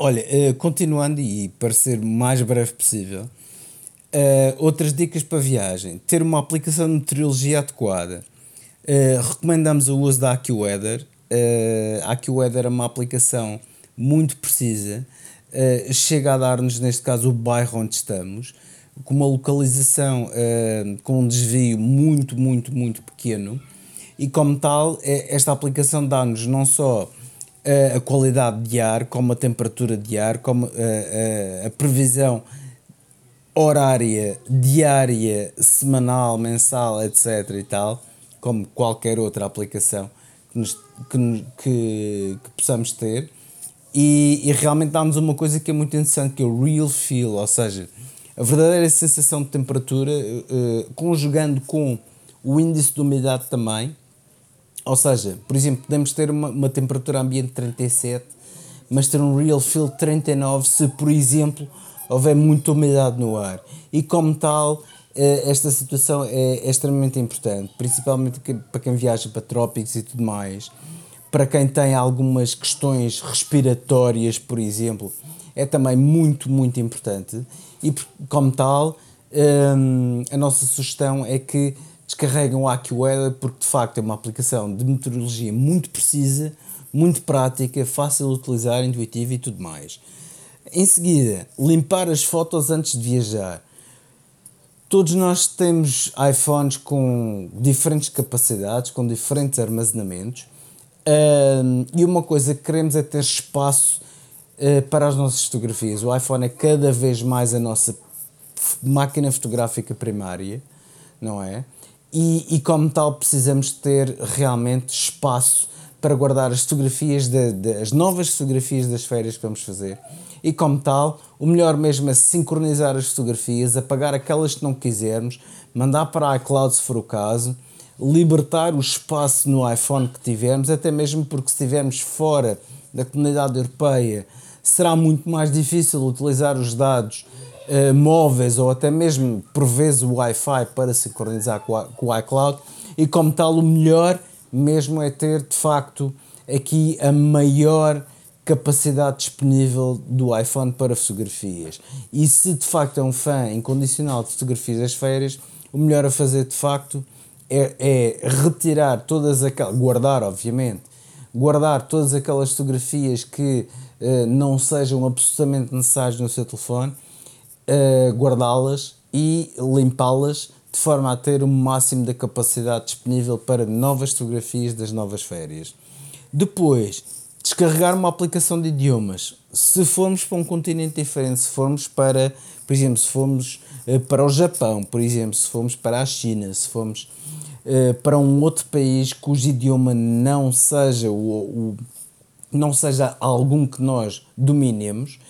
Olha, uh, continuando e para ser mais breve possível, uh, outras dicas para viagem: ter uma aplicação de meteorologia adequada. Uh, recomendamos o uso da AccuWeather. Uh, a AccuWeather é uma aplicação muito precisa, chega a dar-nos, neste caso, o bairro onde estamos, com uma localização com um desvio muito, muito, muito pequeno. E como tal, esta aplicação dá-nos não só a, qualidade de ar, como a temperatura de ar, como a, a, a previsão horária, diária, semanal, mensal, etc. e tal, como qualquer outra aplicação que, nos, que, que, que possamos ter. E, e realmente dá-nos uma coisa que é muito interessante, que é o real feel, ou seja, a verdadeira sensação de temperatura, uh, conjugando com o índice de umidade também, ou seja, por exemplo, podemos ter uma, uma temperatura ambiente de 37, mas ter um real feel de 39 se, por exemplo, houver muita umidade no ar. E como tal, eh, esta situação é, é extremamente importante, principalmente para quem viaja para trópicos e tudo mais. Para quem tem algumas questões respiratórias, por exemplo, é também muito, muito importante. E como tal, hum, a nossa sugestão é que descarregam o AccuWeather porque de facto é uma aplicação de meteorologia muito precisa, muito prática, fácil de utilizar, intuitiva e tudo mais. Em seguida, limpar as fotos antes de viajar. Todos nós temos iPhones com diferentes capacidades, com diferentes armazenamentos, um, e uma coisa que queremos é ter espaço uh, para as nossas fotografias. O iPhone é cada vez mais a nossa máquina fotográfica primária, não é? E, e como tal precisamos ter realmente espaço para guardar as fotografias, de, de, as novas fotografias das férias que vamos fazer. E, como tal, o melhor mesmo é sincronizar as fotografias, apagar aquelas que não quisermos, mandar para a iCloud se for o caso, libertar o espaço no iPhone que tivermos, até mesmo porque se estivermos fora da comunidade europeia, será muito mais difícil utilizar os dados uh, móveis ou até mesmo por vezes o Wi-Fi para sincronizar com, com o iCloud e como tal o melhor mesmo é ter de facto aqui a maior capacidade disponível do iPhone para fotografias. E se de facto é um fã incondicional de fotografias das férias, o melhor a fazer de facto é, é retirar todas aquelas, guardar obviamente, guardar todas aquelas fotografias que uh, não sejam absolutamente necessárias no seu telefone, uh, guardá-las e limpá-las de forma a ter o máximo da capacidade disponível para novas fotografias das novas férias. Depois, descarregar uma aplicação de idiomas. Se formos para um continente diferente, se formos para, por exemplo, se formos uh, para o Japão, por exemplo, se formos para a China, se formos uh, para um outro país cujo idioma não seja o, o não seja algum que nós dominemos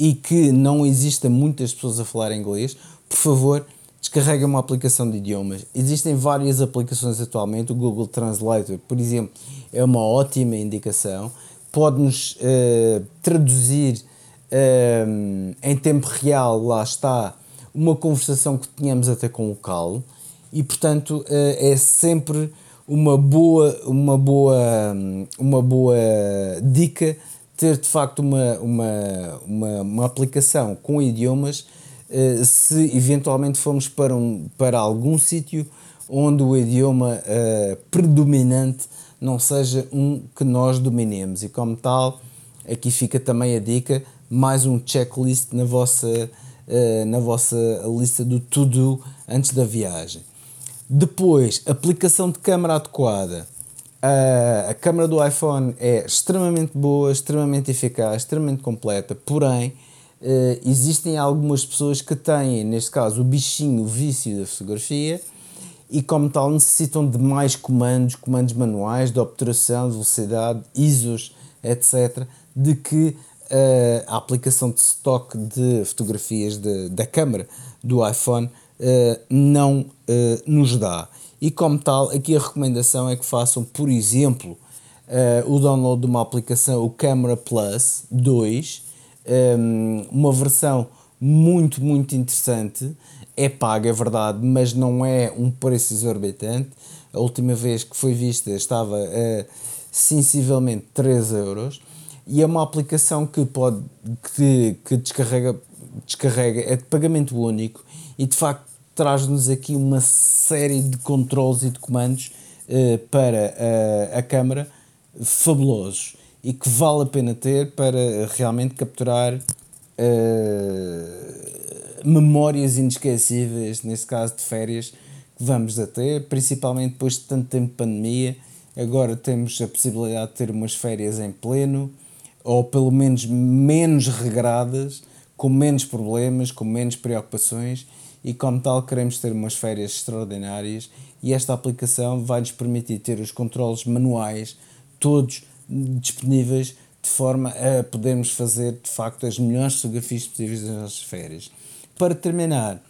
e que não exista muitas pessoas a falar inglês, por favor, descarregue uma aplicação de idiomas. Existem várias aplicações atualmente, o Google Translator, por exemplo, é uma ótima indicação, pode-nos uh, traduzir uh, em tempo real, lá está, uma conversação que tínhamos até com o local e, portanto, uh, é sempre uma boa, uma boa, uma boa dica ter de facto uma, uma, uma, uma aplicação com idiomas uh, se eventualmente formos para, um, para algum sítio onde o idioma uh, predominante não seja um que nós dominemos e como tal aqui fica também a dica mais um checklist na vossa, uh, na vossa lista do to-do antes da viagem depois, aplicação de câmera adequada. Uh, a câmera do iPhone é extremamente boa, extremamente eficaz, extremamente completa, porém, uh, existem algumas pessoas que têm, neste caso, o bichinho, o vício da fotografia e, como tal, necessitam de mais comandos, comandos manuais, de obturação, de velocidade, ISOs, etc., de que uh, a aplicação de stock de fotografias de, da câmera do iPhone uh, não nos dá. E como tal, aqui a recomendação é que façam, por exemplo, uh, o download de uma aplicação, o Camera Plus 2, um, uma versão muito, muito interessante. É paga, é verdade, mas não é um preço exorbitante. A última vez que foi vista estava a sensivelmente 3 euros e é uma aplicação que pode que, que descarrega, descarrega é de pagamento único e de facto traz-nos aqui uma série de controles e de comandos uh, para uh, a câmara fabulosos e que vale a pena ter para realmente capturar uh, memórias inesquecíveis, nesse caso de férias, que vamos a ter, principalmente depois de tanto tempo de pandemia. Agora temos a possibilidade de ter umas férias em pleno, ou pelo menos menos regradas, com menos problemas, com menos preocupações e, como tal, queremos ter umas férias extraordinárias e esta aplicação vai nos permitir ter os controles manuais todos disponíveis de forma a podermos fazer de facto as melhores fotografias possíveis das nossas férias. Para terminar,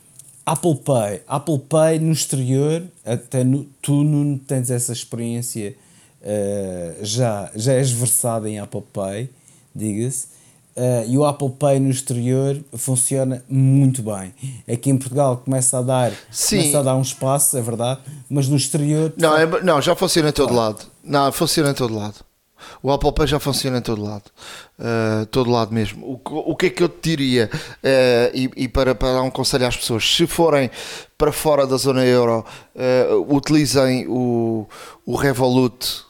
Apple Pay. Apple Pay no exterior, até no, tu não tens essa experiência, uh, já, já és versado em Apple Pay, diga-se Uh, e o Apple Pay no exterior funciona muito bem. Aqui em Portugal começa a dar, Sim. começa a dar um espaço, é verdade, mas no exterior. Não, é, não já funciona em todo lado. Não, funciona em todo lado. O Apple Pay já funciona em todo lado. Uh, todo lado mesmo. O, o que é que eu te diria? Uh, e, e para, para dar um conselho às pessoas, se forem para fora da zona euro, utilizem o, o Revolut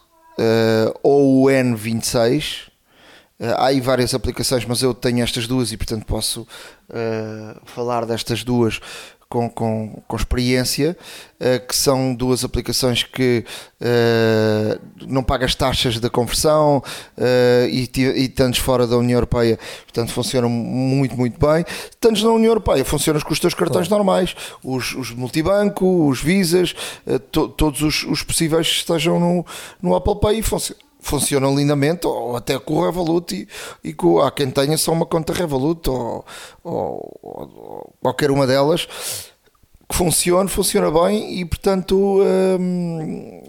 ou o N26 Uh, há aí várias aplicações, mas eu tenho estas duas e, portanto, posso uh, falar destas duas com, com, com experiência, uh, que são duas aplicações que uh, não pagas taxas da conversão e, e tantos fora da União Europeia, portanto funcionam muito, muito bem. Tantos na União Europeia funcionam com os teus cartões claro. normais, os, os multibanco, os visas, to, todos os, os, possíveis que estejam no, no Apple Pay e funcionam funcionam lindamente, ou até com o Revolut, e, e com, há quem tenha só uma conta Revolut, ou, ou, ou qualquer uma delas, que funcione, funciona bem, e portanto, hum,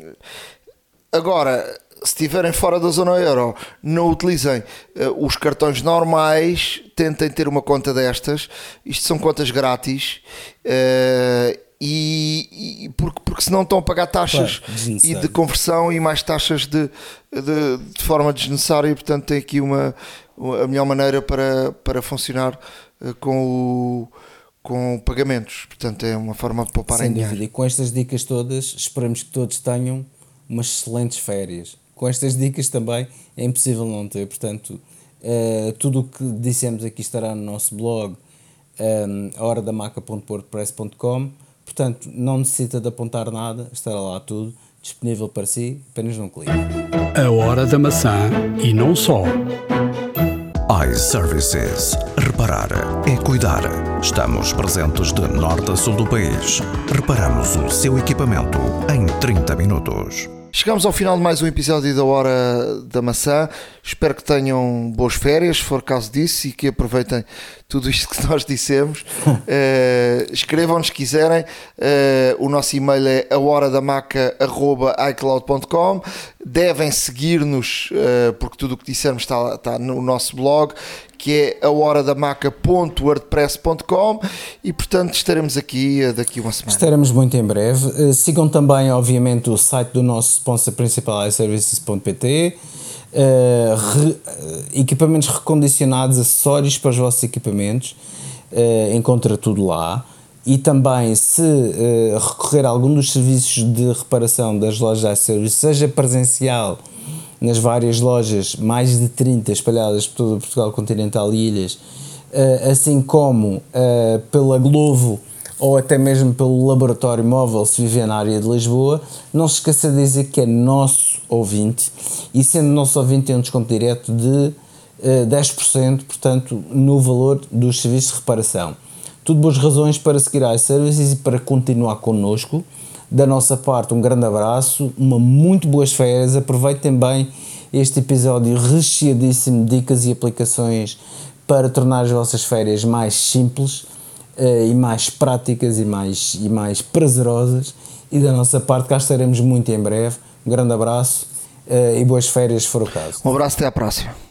agora, se estiverem fora da zona euro, não utilizem uh, os cartões normais, tentem ter uma conta destas, isto são contas grátis. Uh, e, e, porque, porque senão estão a pagar taxas claro, e de conversão e mais taxas de, de, de, forma desnecessária e portanto tem aqui uma, a melhor maneira para, para funcionar uh, com o com pagamentos, portanto é uma forma de poupar Sem em dúvida. E com estas dicas todas, esperamos que todos tenham umas excelentes férias. Com estas dicas também é impossível não ter, portanto, uh, tudo o que dissemos aqui estará no nosso blog, um, horadamaca.wordpress.com Portanto, não necessita de apontar nada, estará lá tudo disponível para si, apenas num clique. A hora da maçã e não só. iServices. Reparar é cuidar. Estamos presentes de norte a sul do país. Reparamos o seu equipamento em 30 minutos. Chegamos ao final de mais um episódio da Hora da Maçã. Espero que tenham boas férias, se for caso disso, e que aproveitem tudo isto que nós dissemos. uh, Escrevam-nos se quiserem. Uh, o nosso e-mail é ahoradamaca.icloud.com. Devem seguir-nos, uh, porque tudo o que dissermos está, está no nosso blog que é a horadamaca.wordpress.com e portanto estaremos aqui daqui uma semana. Estaremos muito em breve. Sigam também, obviamente, o site do nosso sponsor principal, iServices.pt. Uh, re, equipamentos recondicionados, acessórios para os vossos equipamentos, uh, encontra tudo lá. E também, se uh, recorrer a algum dos serviços de reparação das lojas iServices, seja presencial nas várias lojas, mais de 30 espalhadas por todo Portugal continental e ilhas, assim como pela Glovo ou até mesmo pelo laboratório móvel se viver na área de Lisboa, não se esqueça de dizer que é nosso ouvinte e sendo nosso ouvinte tem um desconto direto de eh, 10%, portanto, no valor dos serviços de reparação. Tudo boas razões para seguir a iServices e para continuar connosco. Da nossa parte, um grande abraço, uma muito boas férias. Aproveitem bem este episódio recheadíssimo de dicas e aplicações para tornar as vossas férias mais simples uh, e mais práticas e mais, e mais prazerosas. E da nossa parte, cá estaremos muito em breve. Um grande abraço uh, e boas férias, se for o caso. Um abraço, até à próxima.